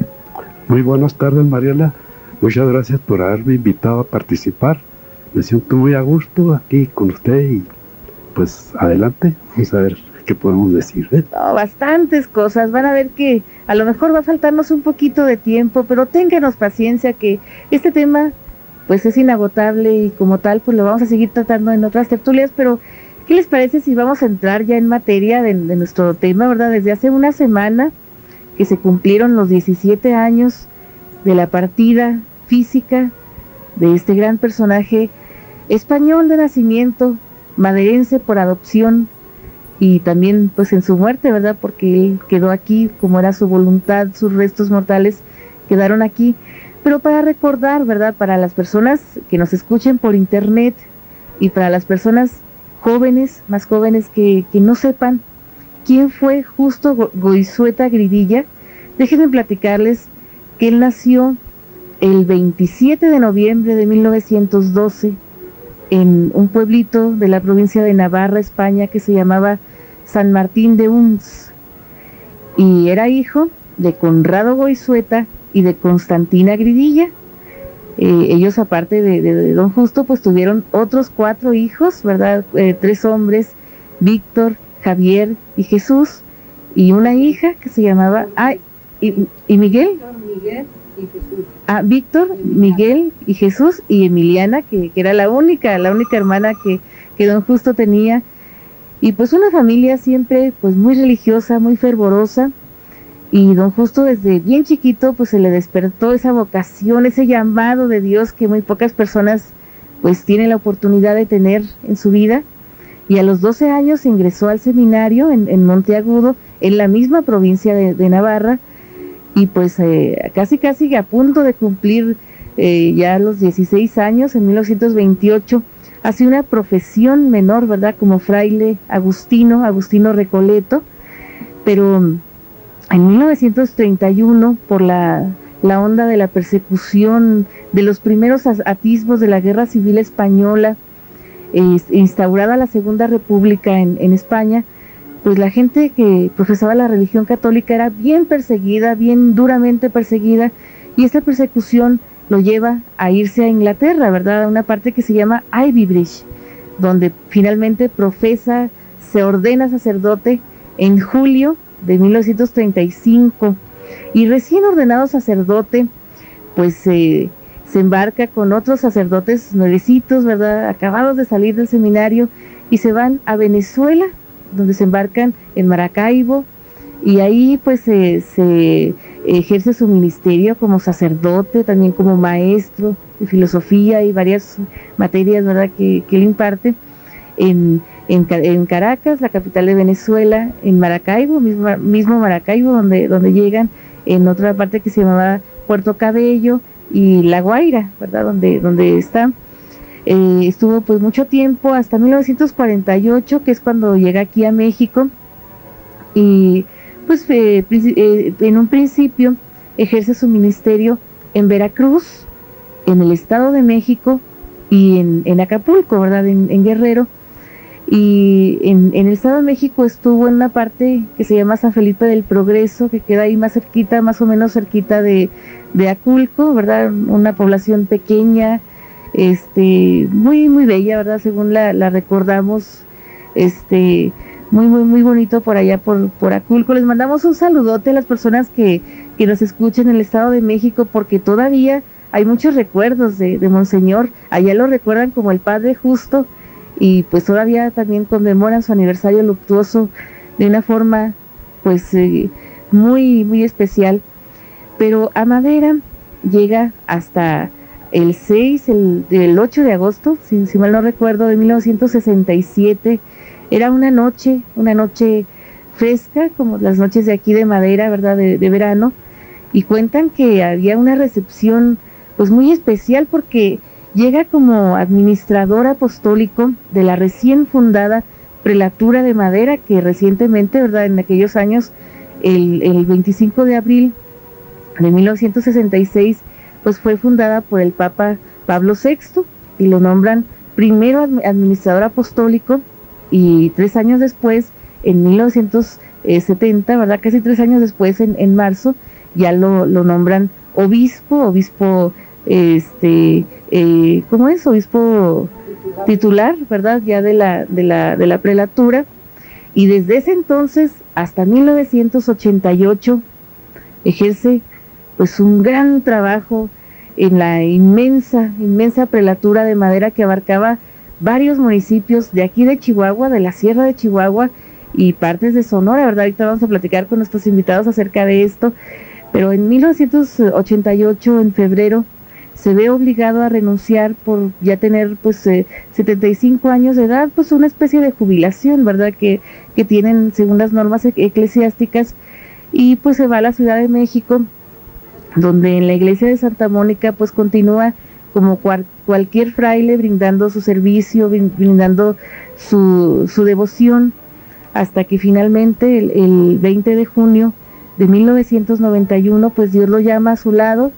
N: Muy buenas tardes, Mariela. Muchas gracias por haberme invitado a participar. Me siento muy a gusto aquí con usted y pues adelante, vamos a ver qué podemos decir. ¿eh?
A: No, bastantes cosas. Van a ver que a lo mejor va a faltarnos un poquito de tiempo, pero ténganos paciencia que este tema pues es inagotable y como tal pues lo vamos a seguir tratando en otras tertulias, pero ¿qué les parece si vamos a entrar ya en materia de, de nuestro tema, verdad? Desde hace una semana que se cumplieron los 17 años de la partida física de este gran personaje español de nacimiento, maderense por adopción y también pues en su muerte, ¿verdad? Porque él quedó aquí como era su voluntad, sus restos mortales quedaron aquí. Pero para recordar, ¿verdad? Para las personas que nos escuchen por internet y para las personas jóvenes, más jóvenes que, que no sepan quién fue Justo Goizueta Gridilla, déjenme platicarles que él nació el 27 de noviembre de 1912 en un pueblito de la provincia de Navarra, España, que se llamaba San Martín de Uns. Y era hijo de Conrado Goizueta y de Constantina Gridilla. Eh, ellos, aparte de, Don Justo, pues tuvieron otros cuatro hijos, ¿verdad? Eh, tres hombres, Víctor, Javier y Jesús, y una hija que se llamaba, ah, y, y Miguel.
O: Miguel y Jesús.
A: Ah, Víctor, Miguel y Jesús y Emiliana, que, que, era la única, la única hermana que, que don Justo tenía. Y pues una familia siempre pues muy religiosa, muy fervorosa. Y don Justo desde bien chiquito pues se le despertó esa vocación, ese llamado de Dios que muy pocas personas pues tienen la oportunidad de tener en su vida. Y a los 12 años ingresó al seminario en, en Monteagudo, en la misma provincia de, Navarra, y pues eh, casi casi a punto de cumplir eh, ya los 16 años, en 1928, hace una profesión menor, ¿verdad? Como fraile Agustino, Agustino Recoleto, pero en 1931, por la, la onda de la persecución de los primeros atisbos de la Guerra Civil Española, instaurada la Segunda República en, España, pues la gente que profesaba la religión católica era bien perseguida, bien duramente perseguida, y esta persecución lo lleva a irse a Inglaterra, ¿verdad? A una parte que se llama Ivy Bridge, donde finalmente profesa, se ordena sacerdote en julio de 1935, y recién ordenado sacerdote, pues eh, se embarca con otros sacerdotes nuevecitos, ¿verdad? Acabados de salir del seminario, y se van a Venezuela donde se embarcan en Maracaibo y ahí pues se, ejerce su ministerio como sacerdote, también como maestro de filosofía y varias materias ¿verdad? Que, que él imparte en, en, en, Caracas, la capital de Venezuela, en Maracaibo, mismo, mismo Maracaibo, donde, donde llegan en otra parte que se llamaba Puerto Cabello y La Guaira, ¿verdad? Donde, donde está eh, estuvo pues mucho tiempo, hasta 1948, que es cuando llega aquí a México, y pues eh, eh, en un principio ejerce su ministerio en Veracruz, en el Estado de México y en, Acapulco, ¿verdad? En, Guerrero. Y en, el Estado de México estuvo en una parte que se llama San Felipe del Progreso, que queda ahí más cerquita, más o menos cerquita de, de Aculco, ¿verdad? Una población pequeña, este, muy, muy bella, ¿verdad? Según la, recordamos, este, muy, muy, muy bonito por allá por, por Aculco. Les mandamos un saludote a las personas que, que nos escuchen en el Estado de México, porque todavía hay muchos recuerdos de, de Monseñor, allá lo recuerdan como el Padre Justo, y pues todavía también conmemoran su aniversario luctuoso de una forma pues eh, muy, muy especial. Pero a Madera llega hasta el 6, el, 8 de agosto, si, mal no recuerdo, de 1967. Era una noche, una noche fresca, como las noches de aquí de madera, ¿verdad? De, de, verano. Y cuentan que había una recepción, pues muy especial, porque llega como administrador apostólico de la recién fundada prelatura de madera, que recientemente, ¿verdad? En aquellos años, el, el 25 de abril de 1966 pues fue fundada por el Papa Pablo VI y lo nombran primero administrador apostólico y tres años después, en 1970, ¿verdad? Casi tres años después, en, marzo, ya lo, nombran obispo, obispo, este, eh, ¿cómo es? Obispo titular, ¿verdad? Ya de la, de la, de la prelatura. Y desde ese entonces hasta 1988 ejerce pues un gran trabajo en la inmensa, inmensa prelatura de madera que abarcaba varios municipios de aquí de Chihuahua, de la Sierra de Chihuahua y partes de Sonora, ¿verdad? Ahorita vamos a platicar con nuestros invitados acerca de esto, pero en 1988, en febrero, se ve obligado a renunciar por ya tener pues 75 eh, años de edad, pues una especie de jubilación, ¿verdad? Que, que tienen según las normas eclesiásticas y pues se va a la Ciudad de México donde en la iglesia de Santa Mónica pues continúa como cualquier fraile brindando su servicio, brindando su, devoción, hasta que finalmente el, el, 20 de junio de 1991 pues Dios lo llama a su lado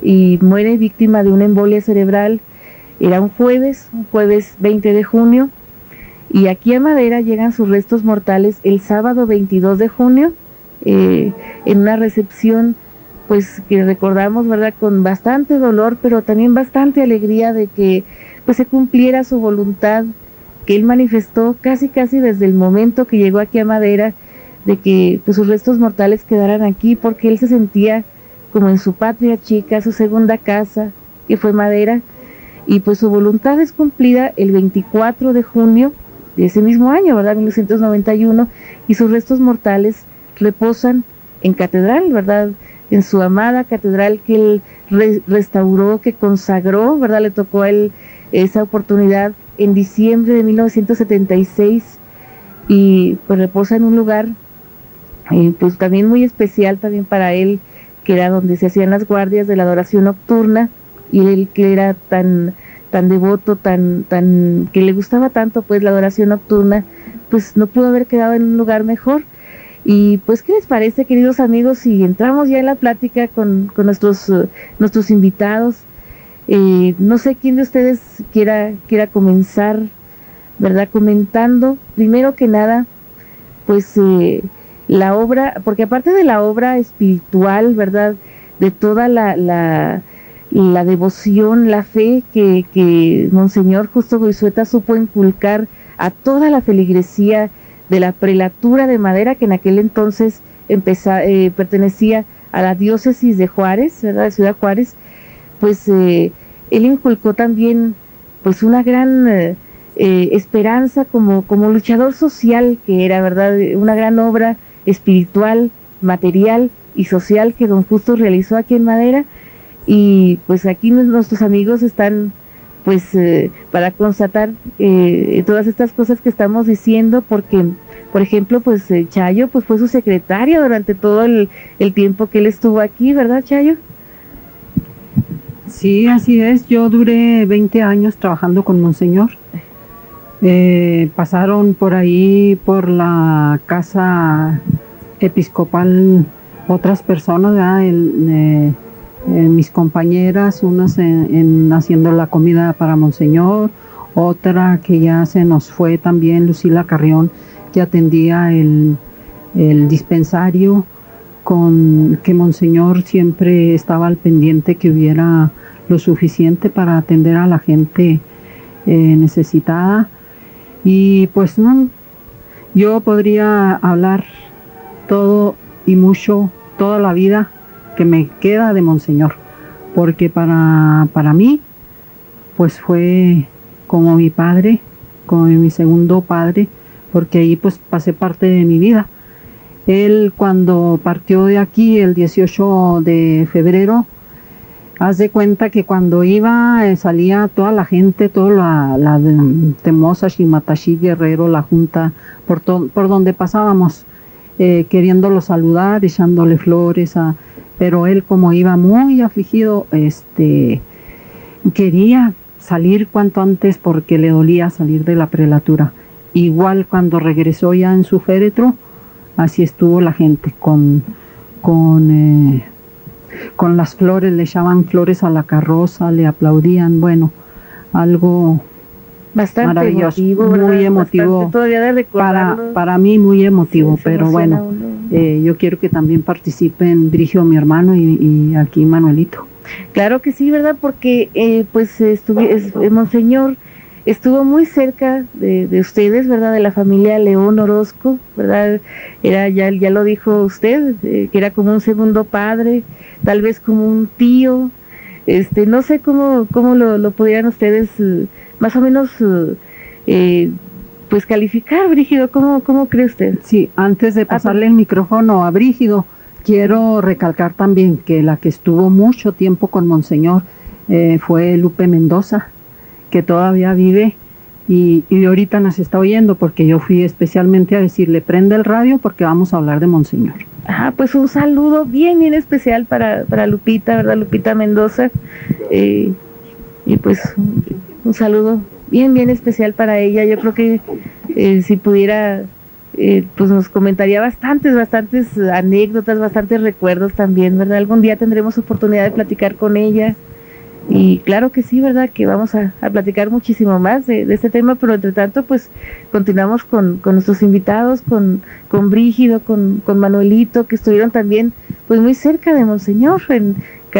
A: y muere víctima de una embolia cerebral. Era un jueves, un jueves 20 de junio, y aquí a Madera llegan sus restos mortales el sábado 22 de junio eh, en una recepción pues que recordamos, ¿verdad? Con bastante dolor, pero también bastante alegría de que pues se cumpliera su voluntad que él manifestó casi casi desde el momento que llegó aquí a Madera de que pues, sus restos mortales quedaran aquí porque él se sentía como en su patria chica, su segunda casa, que fue Madera, y pues su voluntad es cumplida el 24 de junio de ese mismo año, ¿verdad? 1991, y sus restos mortales reposan en catedral, ¿verdad? En su amada catedral que él restauró, que consagró, ¿verdad? Le tocó a él esa oportunidad en diciembre de 1976 y pues reposa en un lugar eh, pues también muy especial también para él, que era donde se hacían las guardias de la adoración nocturna y él que era tan tan devoto, tan tan que le gustaba tanto pues la adoración nocturna, pues no pudo haber quedado en un lugar mejor y pues, ¿qué les parece, queridos amigos, si entramos ya en la plática con, nuestros, eh, nuestros invitados? Eh, no sé quién de ustedes quiera, quiera comenzar, ¿verdad? Comentando, primero que nada, pues eh, la obra, porque aparte de la obra espiritual, ¿verdad? De toda la, la, la devoción, la fe que, que Monseñor Justo Goizueta supo inculcar a toda la feligresía de la prelatura de Madera, que en aquel entonces eh, pertenecía a la diócesis de Juárez, ¿verdad? de Ciudad Juárez, pues eh, él inculcó también pues una gran eh, esperanza como, como luchador social que era, ¿verdad? Una gran obra espiritual, material y social que don Justo realizó aquí en Madera y pues aquí nuestros amigos están pues eh, para constatar eh, todas estas cosas que estamos diciendo, porque, por ejemplo, pues eh, Chayo pues fue su secretaria durante todo el, tiempo que él estuvo aquí, ¿verdad, Chayo?
P: Sí, así es. Yo duré 20 años trabajando con Monseñor. pasaron por ahí, por la casa episcopal, otras personas, eh, mis compañeras, unas en, haciendo la comida para Monseñor, otra que ya se nos fue también, Lucila Carrión, que atendía el, dispensario, con que Monseñor siempre estaba al pendiente que hubiera lo suficiente para atender a la gente eh, necesitada. Y pues no, yo podría hablar todo y mucho, toda la vida que me queda de Monseñor, porque para, para mí, pues fue como mi padre, como mi segundo padre, porque ahí pues pasé parte de mi vida. Él cuando partió de aquí el 18 de febrero, haz de cuenta que cuando iba eh, salía toda la gente, toda la, la Temosa, Shimatashi, Guerrero, la Junta, por, por donde pasábamos, eh, queriéndolo saludar, echándole flores a, pero él como iba muy afligido, este, quería salir cuanto antes porque le dolía salir de la prelatura. Igual cuando regresó ya en su féretro, así estuvo la gente con, con, eh, con las flores, le echaban flores a la carroza, le aplaudían, bueno, algo
A: bastante
P: maravilloso,
A: emotivo,
P: muy emotivo para, para mí muy emotivo, pero bueno, eh, yo quiero que también participen Brigio, mi hermano, y, aquí Manuelito.
A: Claro que sí, ¿verdad? Porque eh, pues estuve, Monseñor estuvo muy cerca de, ustedes, ¿verdad? De la familia León Orozco, ¿verdad? Era, ya, ya lo dijo usted, eh, que era como un segundo padre, tal vez como un tío, este, no sé cómo, cómo lo, lo pudieran ustedes más o menos pues calificar, Brígido, ¿cómo, cómo cree usted?
P: Sí, antes de ah, pasarle el micrófono a Brígido, quiero recalcar también que la que estuvo mucho tiempo con Monseñor eh, fue Lupe Mendoza, que todavía vive y, ahorita nos está oyendo porque yo fui especialmente a decirle prende el radio porque vamos a hablar de Monseñor.
A: Ah, pues un saludo bien, bien especial para, para Lupita, ¿verdad? Lupita Mendoza. Eh, y pues un saludo bien, bien especial para ella. Yo creo que eh, si pudiera, eh, pues nos comentaría bastantes, bastantes anécdotas, bastantes recuerdos también, ¿verdad? Algún día tendremos oportunidad de platicar con ella. Y claro que sí, ¿verdad? Que vamos a, platicar muchísimo más de, este tema, pero entre tanto, pues continuamos con, nuestros invitados, con, con Brígido, con, con Manuelito, que estuvieron también pues muy cerca de Monseñor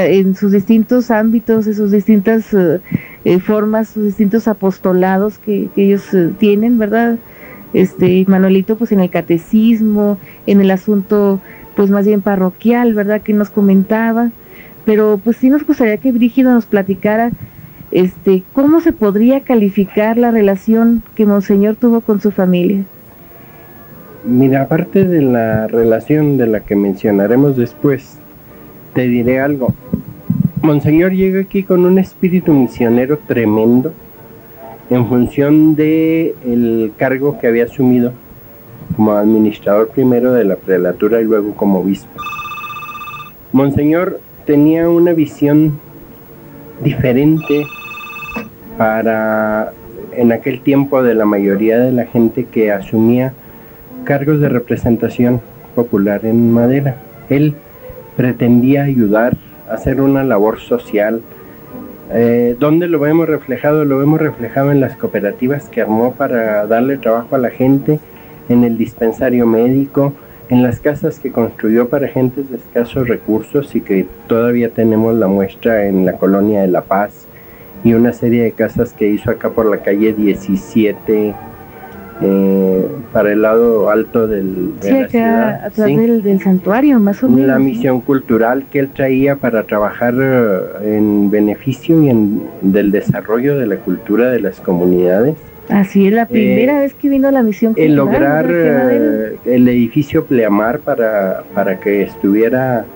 A: en sus distintos ámbitos, en sus distintas eh, eh, formas, sus distintos apostolados que, ellos eh, tienen, ¿verdad? Este, Manuelito, pues en el catecismo, en el asunto, pues más bien parroquial, ¿verdad? Que nos comentaba, pero pues sí nos gustaría que Brígido nos platicara, este, cómo se podría calificar la relación que Monseñor tuvo con su familia.
I: Mira, aparte de la relación de la que mencionaremos después, te diré algo. Monseñor llega aquí con un espíritu misionero tremendo en función de el cargo que había asumido como administrador primero de la prelatura y luego como obispo. Monseñor tenía una visión diferente para en aquel tiempo de la mayoría de la gente que asumía cargos de representación popular en Madera. Él pretendía ayudar a hacer una labor social. Eh, ¿Dónde lo vemos reflejado? Lo vemos reflejado en las cooperativas que armó para darle trabajo a la gente, en el dispensario médico, en las casas que construyó para gentes de escasos recursos y que todavía tenemos la muestra en la colonia de La Paz y una serie de casas que hizo acá por la calle 17 eh, para el lado alto del,
A: de la ciudad, atrás del, santuario, más o menos.
I: La misión cultural que él traía para trabajar eh, en beneficio y en del desarrollo de la cultura de las comunidades.
A: Así es, la primera eh, vez que vino la misión
I: cultural. El lograr el edificio Pleamar para, para que estuviera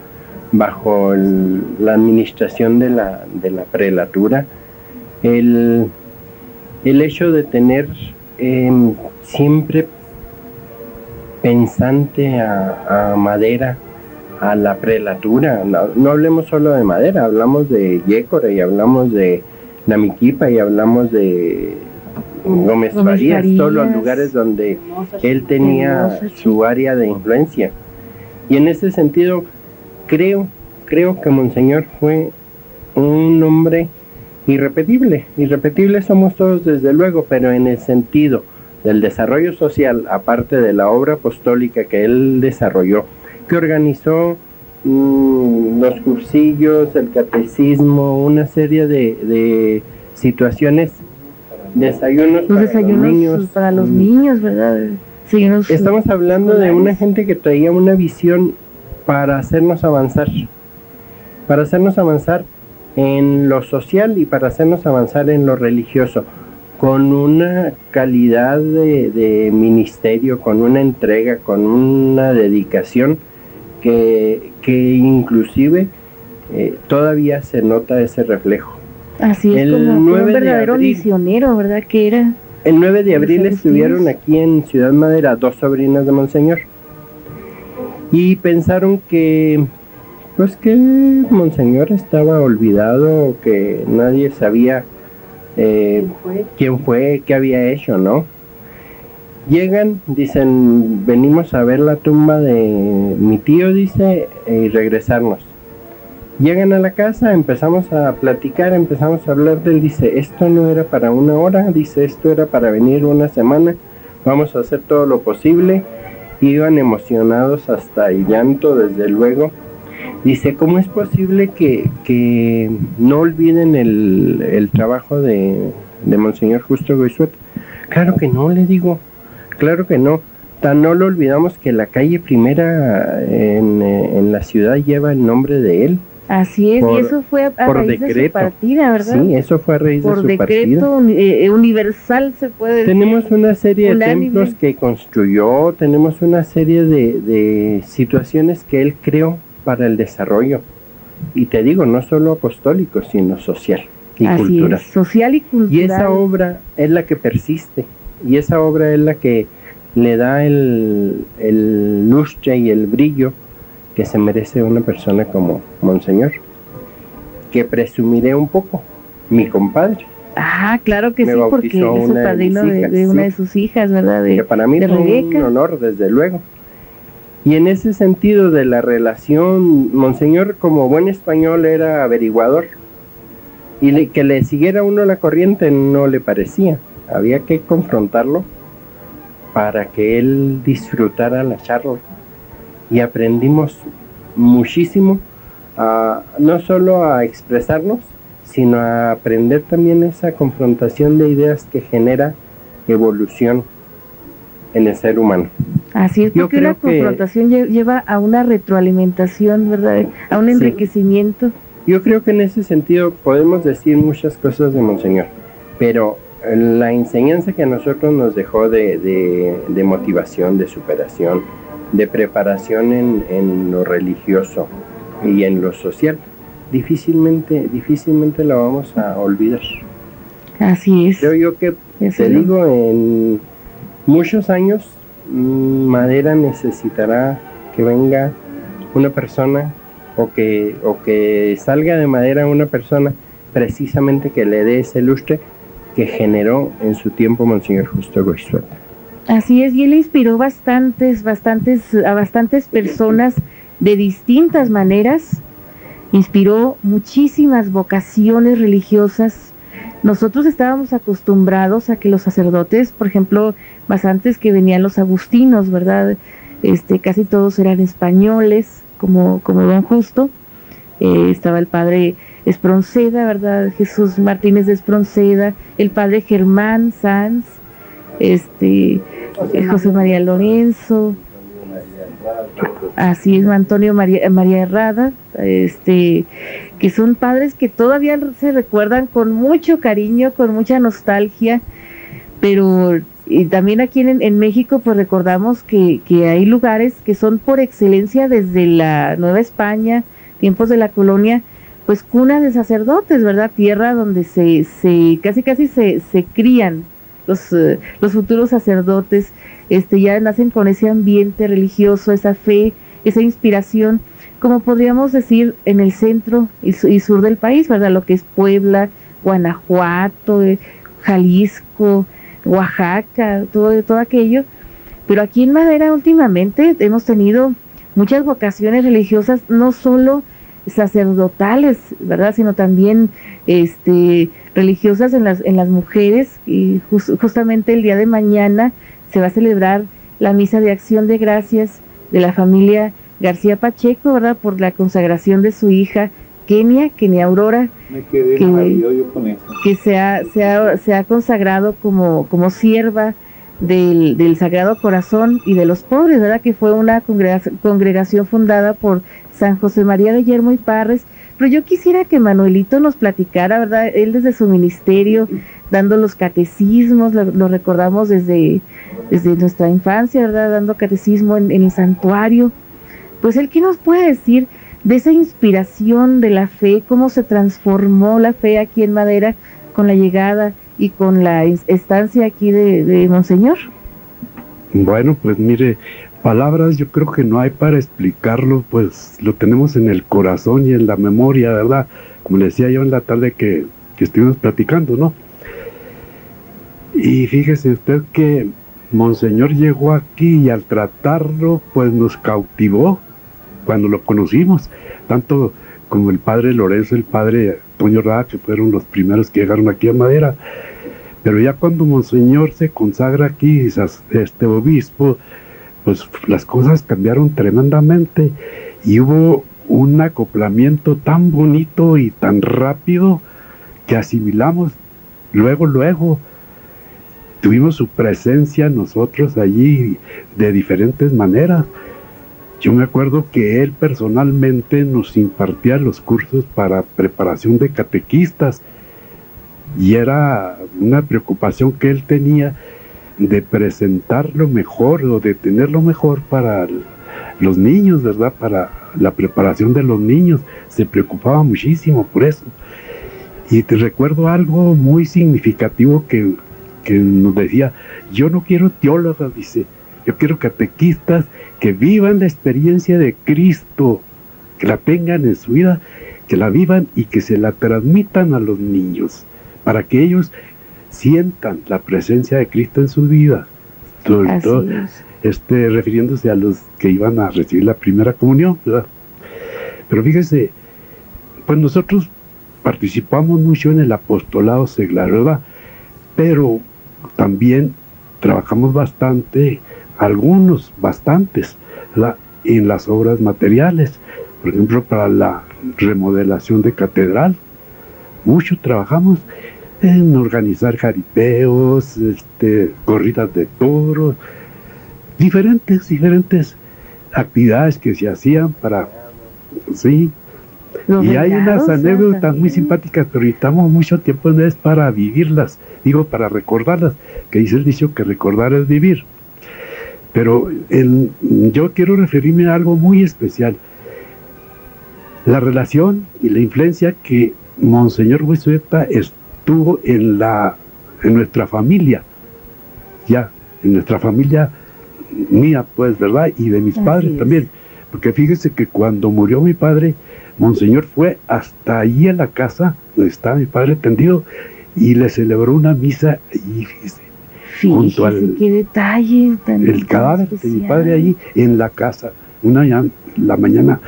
I: bajo la administración de la, de la prelatura. El, el hecho de tener Em, siempre pensante a, madera, a la prelatura. No, hablemos solo de madera, hablamos de Yécora y hablamos de Namiquipa y hablamos de Gómez, Farías, todos los lugares donde él tenía su área de influencia. Y en ese sentido, creo, creo que Monseñor fue un hombre irrepetible. Irrepetible somos todos desde luego, pero en el sentido del desarrollo social, aparte de la obra apostólica que él desarrolló, que organizó mm, los cursillos, el catecismo, una serie de, de situaciones, desayunos,
A: Los
I: para los niños.
A: para los
I: mm,
A: niños, ¿verdad? Desayunos
I: Estamos hablando de una gente que traía una visión para hacernos avanzar, para hacernos avanzar en lo social y para hacernos avanzar en lo religioso, con una calidad de, de ministerio, con una entrega, con una dedicación que, que inclusive eh, todavía se nota ese reflejo.
A: Así es
I: El
A: como fue
I: 9
A: un
I: de
A: verdadero
I: abril.
A: misionero, ¿verdad? Que era.
I: El 9 de abril estuvieron aquí en Ciudad Madera dos sobrinas de Monseñor y pensaron que pues que Monseñor estaba olvidado, que nadie sabía eh, quién fue, qué había hecho, ¿no? Llegan, dicen, venimos a ver la tumba de mi tío, dice, y regresarnos. Llegan a la casa, empezamos a platicar, empezamos a hablar de él, dice, esto no era para una hora, dice, esto era para venir una semana, vamos a hacer todo lo posible. Iban emocionados hasta el llanto, desde luego. Dice, ¿cómo es posible que, que no olviden el, el trabajo de, de Monseñor Justo Goizueta? Claro que no, le digo, claro que no. Tan no lo olvidamos que la calle primera en, eh, en la ciudad lleva el nombre de él.
A: Así es,
I: Por-
A: y eso fue a, a
I: por
A: raíz de su
I: decreto.
A: partida, ¿verdad?
I: Sí, eso fue a raíz
A: Por
I: de su partida.
A: decreto uni- eh, universal se puede decir.
I: Tenemos una serie de templos que construyó, tenemos una serie de, de situaciones que él creó para el desarrollo. Y te digo, no solo apostólico, sino social y
A: Así
I: cultural.
A: es, social y cultural.
I: Y esa obra es la que persiste, y esa obra es la que le da el, el lustre y el brillo que se merece una persona como Monseñor, que presumiré un poco, mi compadre.
A: Ah, claro que
I: Me
A: sí, porque es
I: de
A: padrino de, una de sus hijas, ¿verdad? De,
I: que para mí fue un honor, desde luego. Y en ese sentido de la relación, Monseñor como buen español era averiguador. Y que le siguiera uno la corriente no le parecía. Había que confrontarlo para que él disfrutara la charla. Y aprendimos muchísimo, a, no solo a expresarnos, sino a aprender también esa confrontación de ideas que genera evolución en el ser humano.
A: Así es, porque
I: que-
A: confrontación lle- lleva a una retroalimentación, ¿verdad? A un
I: Sí.
A: enriquecimiento.
I: Yo creo que en ese sentido podemos decir muchas cosas de Monseñor, pero la enseñanza que a nosotros nos dejó de, de- de motivación, de superación, de preparación en, en lo religioso y en lo social, difícilmente, difícilmente la vamos a olvidar.
A: Así es.
I: Creo yo que, te
A: es.
I: digo, en muchos años Madera necesitará que venga una persona o que, o que salga de Madera una persona precisamente que le dé ese lustre que generó en su tiempo Monseñor Justo Goizueta.
A: Así es, y él inspiró bastantes, bastantes, a bastantes personas de distintas maneras. Inspiró muchísimas vocaciones religiosas. Nosotros estábamos acostumbrados a que los sacerdotes, por ejemplo, más antes que venían los agustinos, ¿verdad? Este, casi todos eran españoles, como, como Don Justo. Eh, estaba el padre Espronceda, ¿verdad? Jesús Martínez de Espronceda, el padre Germán Sanz, este, eh, José María Lorenzo, así es, Antonio María, María Herrada, este, que son padres que todavía se recuerdan con mucho cariño, con mucha nostalgia, pero y también aquí en, en México pues recordamos que, que hay lugares que son por excelencia desde la Nueva España, tiempos de la colonia, pues cuna de sacerdotes, ¿verdad? Tierra donde se, se casi casi se, se crían los, eh, los futuros sacerdotes, este, ya nacen con ese ambiente religioso, esa fe, esa inspiración, como podríamos decir en el centro y, y sur del país, ¿verdad? Lo que es Puebla, Guanajuato, eh, Jalisco, Oaxaca, todo, todo aquello. Pero aquí en Madera últimamente hemos tenido muchas vocaciones religiosas, no solo sacerdotales, ¿verdad? Sino también este, religiosas en las, en las mujeres. Y justamente el día de mañana se va a celebrar la misa de acción de gracias de la familia García Pacheco, ¿verdad? Por la consagración de su hija Kenia, Kenia Aurora, que, se, ha, se, ha, consagrado como, como sierva del, del, Sagrado Corazón y de los pobres, ¿verdad? Que fue una congregación fundada por San José María de Yermo y Parres. Pero yo quisiera que Manuelito nos platicara, ¿verdad? Él desde su ministerio, dando los catecismos, lo, recordamos desde, desde nuestra infancia, ¿verdad? Dando catecismo en, en el santuario. Pues él, ¿qué nos puede decir de esa inspiración de la fe, cómo se transformó la fe aquí en Madera con la llegada y con la estancia aquí de, Monseñor?
N: Bueno, pues mire, palabras yo creo que no hay para explicarlo, pues lo tenemos en el corazón y en la memoria, ¿verdad? Como le decía yo en la tarde que, que estuvimos platicando, ¿no? Y fíjese usted que Monseñor llegó aquí y al tratarlo, pues nos cautivó cuando lo conocimos, tanto como el padre Lorenzo, el padre Toño Rada, que fueron los primeros que llegaron aquí a Madera. Pero ya cuando Monseñor se consagra aquí, este obispo, pues las cosas cambiaron tremendamente y hubo un acoplamiento tan bonito y tan rápido que asimilamos luego, luego. Tuvimos su presencia nosotros allí de diferentes maneras. Yo me acuerdo que él personalmente nos impartía los cursos para preparación de catequistas y era una preocupación que él tenía de presentarlo mejor o de tenerlo mejor para los niños, ¿verdad? Para la preparación de los niños. Se preocupaba muchísimo por eso. Y te recuerdo algo muy significativo que, que nos decía, yo no quiero teólogos, dice, yo quiero catequistas que vivan la experiencia de Cristo, que la tengan en su vida, que la vivan y que se la transmitan a los niños, para que ellos sientan la presencia de Cristo en su vida. Sobre todo, este, refiriéndose a los que iban a recibir la primera comunión, ¿verdad? Pero fíjese, pues nosotros participamos mucho en el apostolado seglar, ¿verdad? Pero también trabajamos bastante algunos, bastantes, en las obras materiales. Por ejemplo, para la remodelación de catedral, mucho trabajamos en organizar jaripeos, este, corridas de toros, diferentes, diferentes actividades que se hacían para, sí. y hay unas anécdotas muy simpáticas, pero necesitamos mucho tiempo en es para vivirlas, digo, para recordarlas, que dice el dicho que recordar es vivir. Pero yo quiero referirme a algo muy especial. La relación y la influencia que Monseñor Huesueta estuvo en, la, en nuestra familia, ya, en nuestra familia mía, pues, ¿verdad? Y de mis padres también. Porque fíjese que cuando murió mi padre, Monseñor fue hasta allí en la casa donde estaba mi padre tendido y le celebró una misa y fíjese, junto al
A: qué detalle
N: el cadáver de mi padre allí en la casa, una la mañana,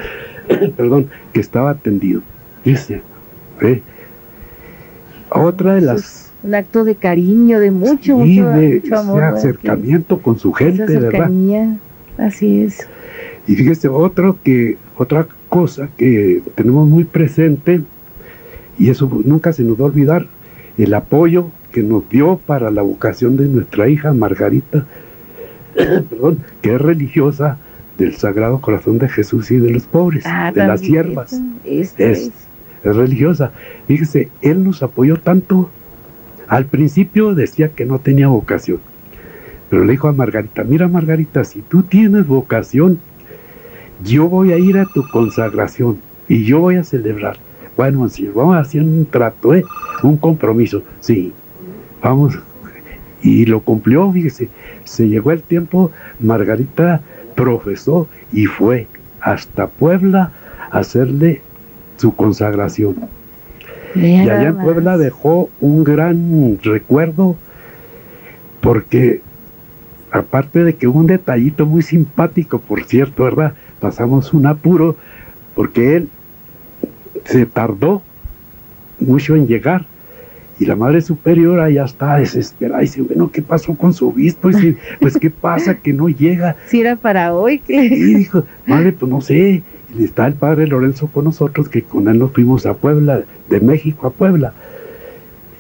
N: perdón, que estaba tendido. Dice, ¿eh? otra de las
A: un acto de cariño, de mucho, mucho, amor,
N: acercamiento con su gente, ¿verdad?
A: Así es.
N: Y fíjese, otro que, otra cosa que tenemos muy presente, y eso nunca se nos va a olvidar, el apoyo que nos dio para la vocación de nuestra hija Margarita, perdón, que es religiosa del Sagrado Corazón de Jesús y de los pobres, ah, de las siervas. Es, es, religiosa. Fíjese, él nos apoyó tanto. Al principio decía que no tenía vocación, pero le dijo a Margarita, mira Margarita, si tú tienes vocación, yo voy a ir a tu consagración y yo voy a celebrar. Bueno, si vamos a hacer un trato, ¿eh? un compromiso. Sí, vamos. Y lo cumplió, fíjese. Se llegó el tiempo, Margarita profesó y fue hasta Puebla a hacerle su consagración. y allá en Puebla dejó un gran recuerdo porque aparte de que un detallito muy simpático, por cierto, ¿verdad? Pasamos un apuro porque él se tardó mucho en llegar. Y la madre superiora ya está desesperada. Y dice, bueno, ¿qué pasó con su obispo? Y dice, pues, ¿qué pasa que no llega?
A: Si era para hoy.
N: Y dijo, madre, pues no sé. Y está el padre Lorenzo con nosotros, que con él nos fuimos a Puebla, de México a Puebla.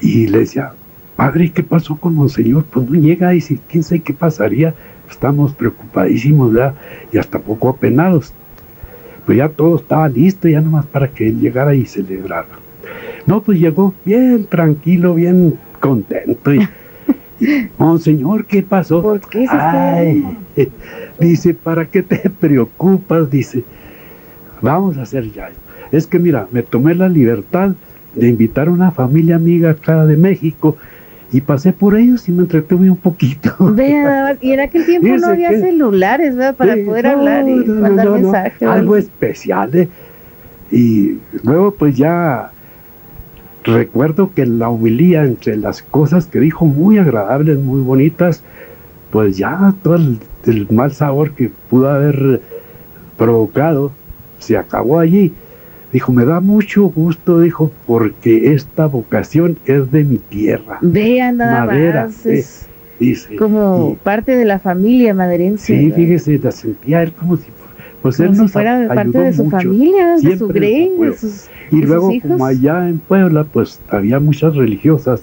N: Y le decía, padre, ¿qué pasó con Monseñor? Pues no llega. Y dice, quién sabe qué pasaría. Estamos preocupadísimos, ¿verdad? Y hasta poco apenados. Pues ya todo estaba listo, ya nomás para que él llegara y celebrara. No, pues llegó bien tranquilo, bien contento. Y, Monseñor, ¿qué pasó?
A: ¿Por qué se
N: Ay, dice, ¿para qué te preocupas? Dice, vamos a hacer ya. Es que mira, me tomé la libertad de invitar a una familia amiga acá de México y pasé por ellos y me entretuve un poquito.
A: Vea, y en aquel tiempo no había
N: que-
A: celulares, ¿verdad? Para poder
N: no,
A: hablar y
N: no,
A: mandar
N: no,
A: mensajes.
N: Algo especial, ¿eh? Y luego pues ya recuerdo que la humilía entre las cosas que dijo muy agradables, muy bonitas, pues ya todo el, el mal sabor que pudo haber provocado se acabó allí. Dijo, me da mucho gusto, dijo, porque esta vocación es de mi tierra.
A: Vean nada
N: Madera,
A: más.
N: eh,
A: Es
N: dice.
A: como parte de la familia maderense.
N: Sí,
A: ¿verdad?
N: fíjese, la sentía él como si, pues
A: Como
N: él
A: si
N: nos
A: fuera
N: a-
A: parte de su
N: mucho.
A: familia, de su grey, de sus,
N: Y
A: de sus
N: luego,
A: hijos.
N: como allá en Puebla, pues había muchas religiosas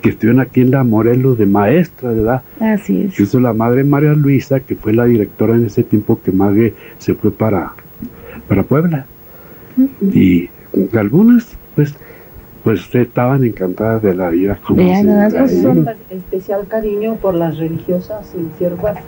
N: que estuvieron aquí en la Morelos de maestra, ¿verdad?
A: Así es.
N: Incluso la madre María Luisa, que fue la directora en ese tiempo que Mague se fue para, para Puebla. Y algunas, pues, pues estaban encantadas de la vida. Como
A: Vean
N: se
A: nada pues,
O: Especial cariño por las religiosas y siervas